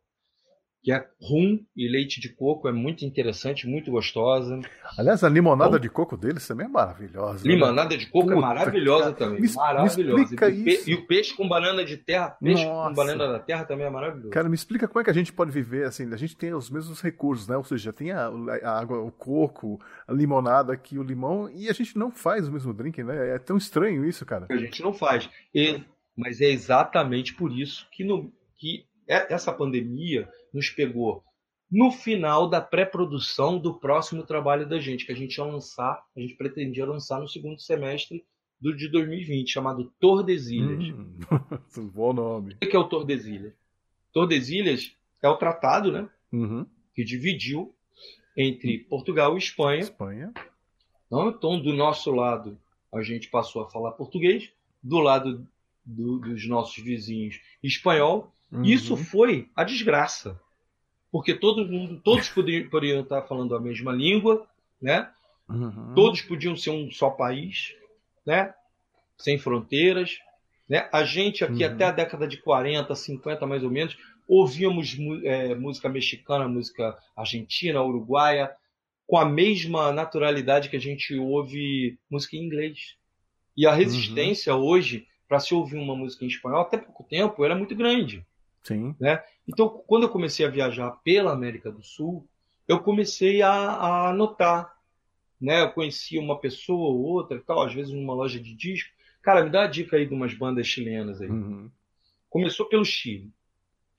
Que é rum e leite de coco, é muito interessante, muito gostosa. Aliás, a limonada Bom, de coco deles também é maravilhosa. Né? Limonada né? de coco é Puta, é maravilhosa cara, também. Me, maravilhosa. Me e, e, o peixe com banana de terra, peixe Nossa. com banana da terra também é maravilhoso. Cara, me explica como é que a gente pode viver assim, a gente tem os mesmos recursos, né? Ou seja, tem a, a água, o coco, a limonada aqui, o limão, e a gente não faz o mesmo drink, né? É tão estranho isso, cara. A gente não faz. E, mas é exatamente por isso que, no, que é, essa pandemia nos pegou no final da pré-produção do próximo trabalho da gente, que a gente ia lançar, a gente pretendia lançar no segundo semestre do, de 2020, chamado Tordesilhas. Hum, bom nome. O que é o Tordesilhas? Tordesilhas é o tratado né, uhum. que dividiu entre Portugal e Espanha. Espanha. Então, do nosso lado, a gente passou a falar português, do lado do, dos nossos vizinhos, espanhol, Uhum. Isso foi a desgraça. Porque todo mundo, todos poderiam, poderiam estar falando a mesma língua, né? Uhum. Todos podiam ser um só país, né? Sem fronteiras. Né? A gente aqui uhum. até a década de 40, 50 mais ou menos, ouvíamos é, música mexicana, música argentina, uruguaia, com a mesma naturalidade que a gente ouve música em inglês. E a resistência uhum. hoje para se ouvir uma música em espanhol, até pouco tempo, era muito grande. Sim. Né? Então, quando eu comecei a viajar pela América do Sul, eu comecei a, a notar. Né? Eu conhecia uma pessoa ou outra tal, às vezes numa loja de disco. Cara, me dá a dica aí de umas bandas chilenas aí. Uhum. Começou pelo Chile.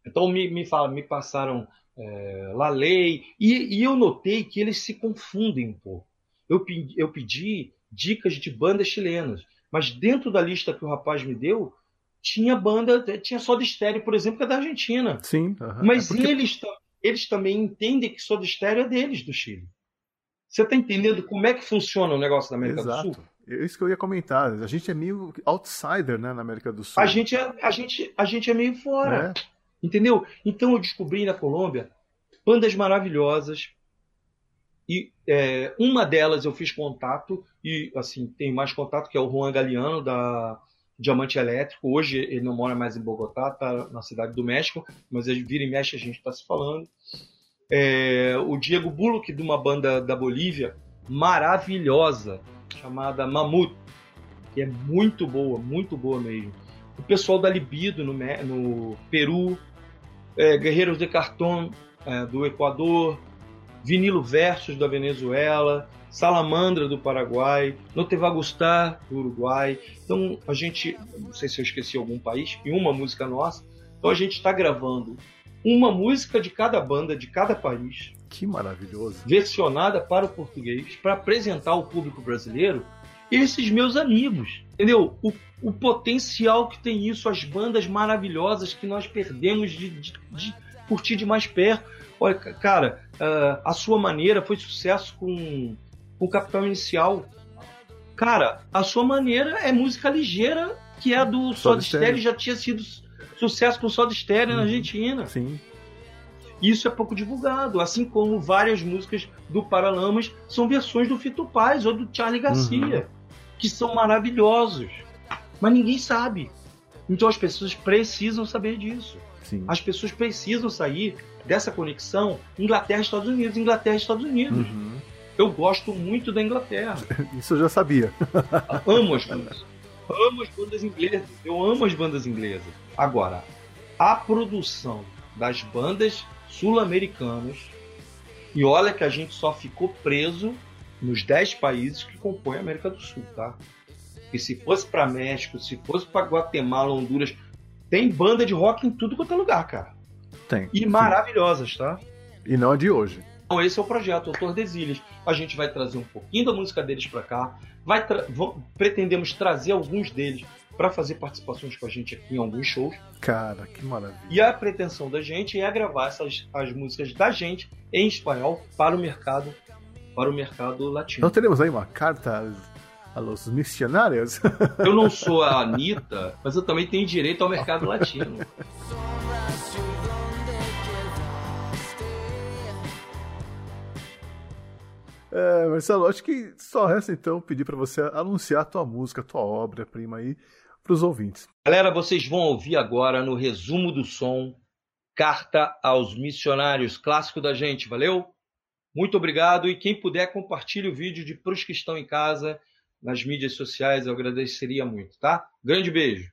Então me, me, fala, me passaram é, La Lei, e, e, eu notei que eles se confundem um pouco. Eu, eu pedi dicas de bandas chilenas, mas dentro da lista que o rapaz me deu, tinha banda, tinha Soda Stereo, por exemplo, que é da Argentina. Sim. Mas é porque... eles, eles também entendem que Soda Stereo é deles, do Chile. Você está entendendo como é que funciona o negócio da América Exato. do Sul? É isso que eu ia comentar. A gente é meio outsider, né, na América do Sul. A gente é, a gente, a gente é meio fora. É. Entendeu? Então eu descobri na Colômbia bandas maravilhosas. E é, uma delas eu fiz contato, e assim, tem mais contato, que é o Juan Galeano, da, Diamante Elétrico. Hoje ele não mora mais em Bogotá, está na cidade do México, mas ele vira e mexe a gente está se falando. É, o Diego Bullock, de uma banda da Bolívia, maravilhosa, chamada Mamut, que é muito boa, muito boa mesmo. O pessoal da Libido, no, no Peru, é, Guerreiros de Cartão, é, do Equador, Vinilo Versus, da Venezuela, Salamandra do Paraguai, No Te Va Gustar do Uruguai. Então a gente, não sei se eu esqueci algum país, e uma música nossa. Então a gente está gravando uma música de cada banda, de cada país. Que maravilhoso. Versionada para o português, para apresentar ao público brasileiro esses meus amigos. Entendeu? O, o potencial que tem isso, as bandas maravilhosas que nós perdemos de, de, de curtir de mais perto. Olha, cara, uh, a sua maneira foi sucesso com o Capital Inicial. Cara, a sua maneira é música ligeira, que é a do Soda Stereo, já tinha sido sucesso com Soda Stereo uhum. na Argentina. Sim. Isso é pouco divulgado, assim como várias músicas do Paralamas são versões do Fito Paz ou do Charlie Garcia, uhum. que são maravilhosos. Mas ninguém sabe. Então as pessoas precisam saber disso. Sim. As pessoas precisam sair dessa conexão Inglaterra-Estados Unidos, Inglaterra-Estados Unidos. Uhum. Eu gosto muito da Inglaterra. Isso eu já sabia. amo as bandas. Amo as bandas inglesas. Eu amo as bandas inglesas. Agora, a produção das bandas sul-americanas, e olha que a gente só ficou preso nos 10 países que compõem a América do Sul, tá? E se fosse para México, se fosse para Guatemala, Honduras, tem banda de rock em tudo quanto é lugar, cara. Tem. E sim. maravilhosas, tá? E não a de hoje. Então esse é o projeto Autor Desilhas. A gente vai trazer um pouquinho da música deles para cá, vai tra pretendemos trazer alguns deles para fazer participações com a gente aqui em alguns shows. Cara, que maravilha. E a pretensão da gente é gravar essas as músicas da gente em espanhol para o mercado para o mercado latino. Então teremos aí uma carta a los missionários. Eu não sou a Anitta, mas eu também tenho direito ao mercado latino. É, Marcelo, acho que só resta então pedir para você anunciar a tua música, a tua obra-prima aí para os ouvintes. Galera, vocês vão ouvir agora no resumo do som Carta aos Missionários, clássico da gente, valeu? Muito obrigado e quem puder compartilhe o vídeo de Pros que estão em casa nas mídias sociais, eu agradeceria muito, tá? Grande beijo.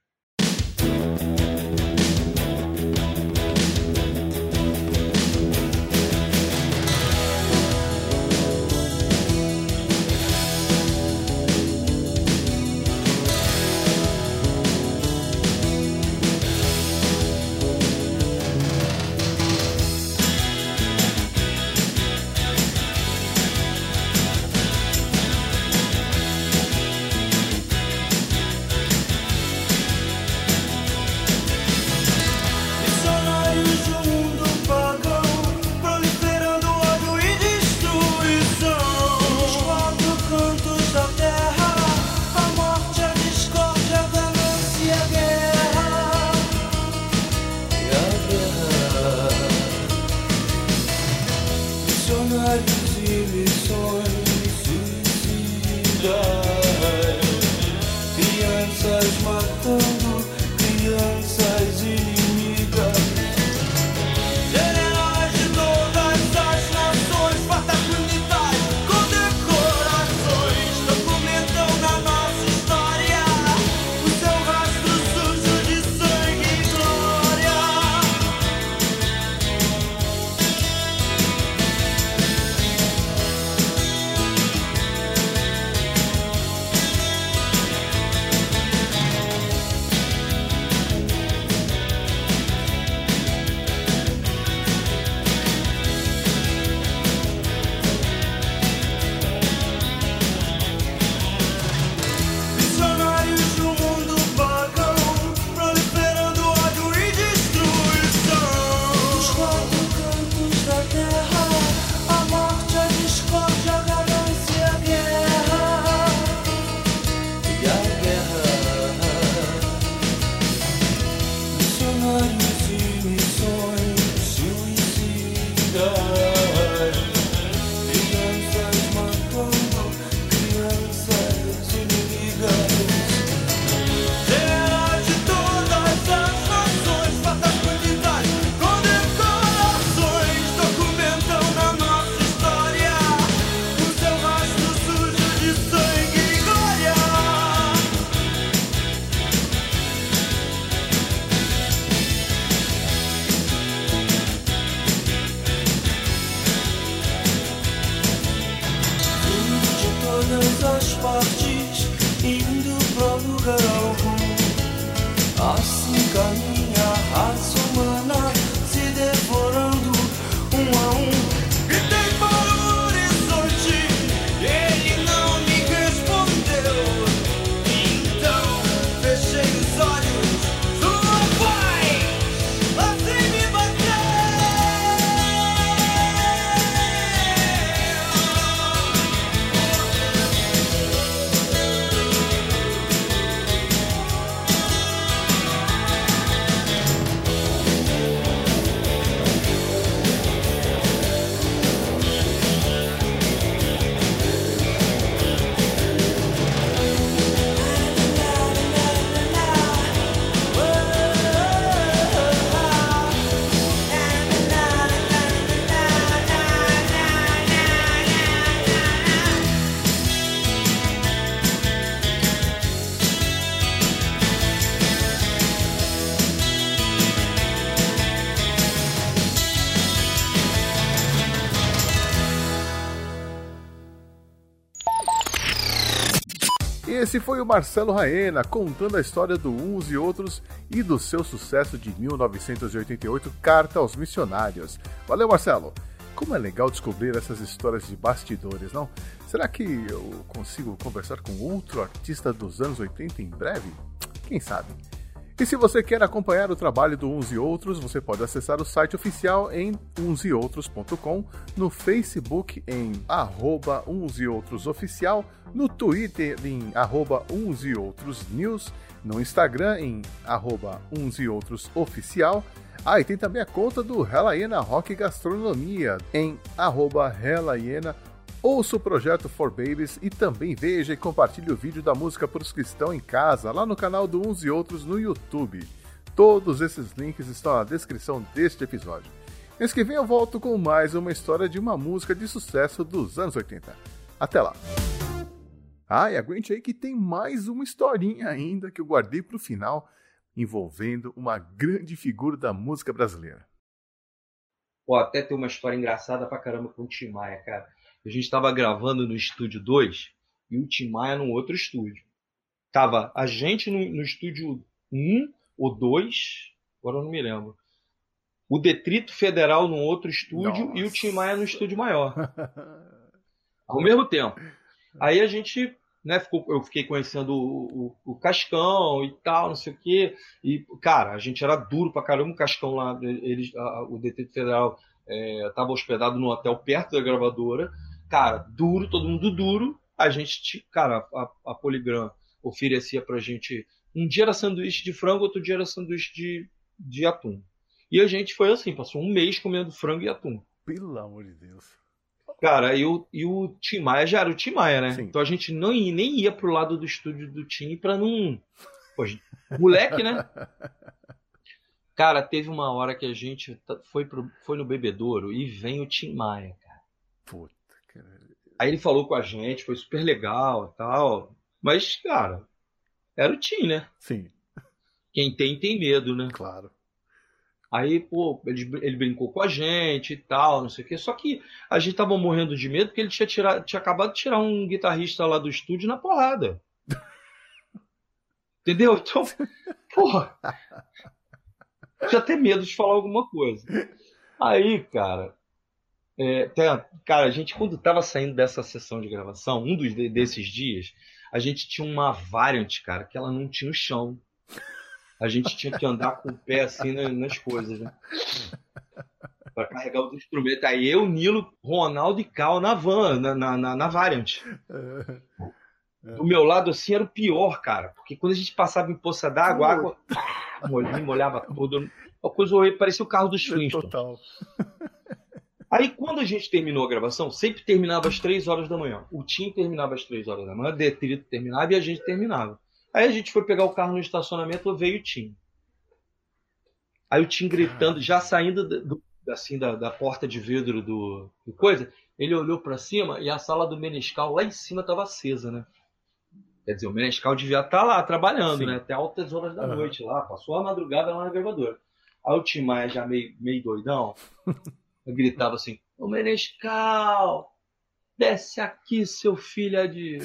Esse foi o Marcelo Raena contando a história do Uns e Outros e do seu sucesso de 1988, Carta aos Missionários. Valeu, Marcelo! Como é legal descobrir essas histórias de bastidores, não? Será que eu consigo conversar com outro artista dos anos 80 em breve? Quem sabe? E se você quer acompanhar o trabalho do Uns e Outros, você pode acessar o site oficial em unseoutros.com, no Facebook em arroba Uns e Outros Oficial, no Twitter em arroba e News, no Instagram em arroba e Oficial. Ah, e tem também a conta do Relaiena Rock Gastronomia em arroba Relaiena Ouça o projeto For Babies e também veja e compartilhe o vídeo da música para os que estão em casa lá no canal do Uns e Outros no YouTube. Todos esses links estão na descrição deste episódio. Mês que vem eu volto com mais uma história de uma música de sucesso dos anos 80. Até lá! Ah, e aguente aí que tem mais uma historinha ainda que eu guardei para o final, envolvendo uma grande figura da música brasileira. Pô, até tem uma história engraçada pra caramba com o Tim Maia, cara. A gente estava gravando no estúdio 2 e o Tim Maia num outro estúdio. Tava a gente no, no estúdio 1 ou 2, agora eu não me lembro. O Detrito Federal num outro estúdio Nossa. e o Tim Maia no estúdio maior. Ao mesmo tempo. Aí a gente, né, ficou, eu fiquei conhecendo o, o, o, Cascão e tal, não sei o quê. E, cara, a gente era duro pra caramba. O Cascão lá, eles, a, o Detrito Federal estava é, hospedado no hotel perto da gravadora. Cara, duro, todo mundo duro. A gente, cara, a, a Poligram oferecia pra gente. Um dia era sanduíche de frango, outro dia era sanduíche de, de atum. E a gente foi assim, passou um mês comendo frango e atum. Pelo amor de Deus. Cara, e o, e o Tim Maia já era o Tim Maia, né? Sim. Então a gente não ia, nem ia pro lado do estúdio do Tim pra não. Pô, moleque, né? Cara, teve uma hora que a gente foi, pro, foi no bebedouro e vem o Tim Maia, cara. Cara. Aí ele falou com a gente, foi super legal e tal. Mas, cara, era o Tim, né? Sim. Quem tem, tem medo, né? Claro. Aí, pô, ele, ele brincou com a gente e tal, não sei o quê. Só que a gente tava morrendo de medo porque ele tinha, tirado, tinha acabado de tirar um guitarrista lá do estúdio na porrada. Entendeu? Então, porra. Tinha até medo de falar alguma coisa. Aí, cara, é, cara, a gente quando tava saindo dessa sessão de gravação, um dos desses dias, a gente tinha uma variant, cara, que ela não tinha o chão a gente tinha que andar com o pé assim nas coisas, né? Para carregar os instrumentos. Aí eu, Nilo, Ronaldo e Cal na van, na, na, na Variant. Do meu lado, assim, era o pior, cara. Porque quando a gente passava em poça d'água, a água me molhava todo. Uma coisa horrível, parecia o carro dos Flintstones. Total. Aí, quando a gente terminou a gravação, sempre terminava às três horas da manhã. O Tim terminava às três horas da manhã, o Detrito terminava e a gente terminava. Aí a gente foi pegar o carro no estacionamento, veio o Tim. Aí o Tim gritando, já saindo do, assim da, da, porta de vidro do, do coisa, ele olhou para cima e a sala do Menescal lá em cima estava acesa, né? Quer dizer, o Menescal devia estar tá lá trabalhando, Sim. né? Até altas horas da uhum. noite lá, passou a madrugada lá na gravadora. Aí o Tim Maia já meio, meio doidão, gritava assim: Ô Menescal, desce aqui, seu filho de.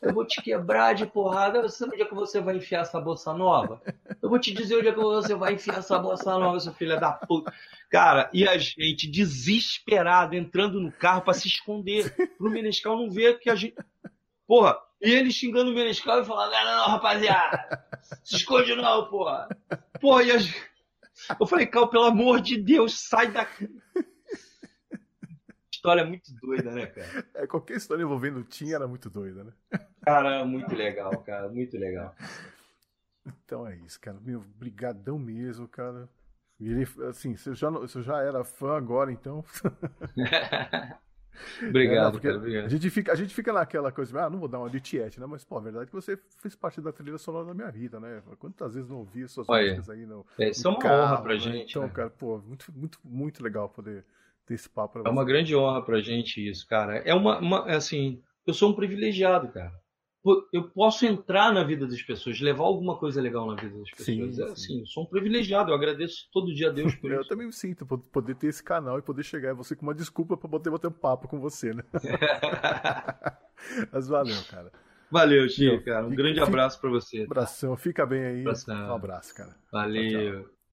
Eu vou te quebrar de porrada. Você sabe onde é que você vai enfiar essa bolsa nova? Eu vou te dizer onde é que você vai enfiar essa bolsa nova, seu filho da puta. Cara, e a gente desesperado entrando no carro para se esconder, pro Menescal não ver que a gente. Porra, e ele xingando o Menescal e falando: não, não, rapaziada, se esconde não, porra. Porra, e a gente. Eu falei, Cal, pelo amor de Deus, sai daqui história muito doida, né, cara? É, qualquer história envolvendo o Tim era muito doida, né? Cara, muito legal, cara, muito legal. Então é isso, cara. Meu, brigadão mesmo, cara. Ele, assim, você já, você já era fã agora, então. obrigado, é, cara, obrigado. A gente, fica, a gente fica naquela coisa, ah, não vou dar uma de tiete, né? Mas, pô, a verdade é que você fez parte da trilha sonora da minha vida, né? Quantas vezes não ouvi suas Olha, músicas aí no. É, isso é uma carro, honra pra né? gente. Então, né? cara, pô, muito, muito, muito legal poder ter esse papo É uma grande honra pra gente isso, cara. É uma, uma é assim, eu sou um privilegiado, cara. Eu posso entrar na vida das pessoas, levar alguma coisa legal na vida das pessoas. Sim, é, assim, eu sou um privilegiado, eu agradeço todo dia a Deus por eu isso. Eu também me sinto, poder ter esse canal e poder chegar em você com uma desculpa pra poder bater um papo com você, né? Mas valeu, cara. Valeu, Chico, cara. Um grande abraço para você. Abração, fica bem aí. Abração. Um abraço, cara. Valeu. Tchau, tchau.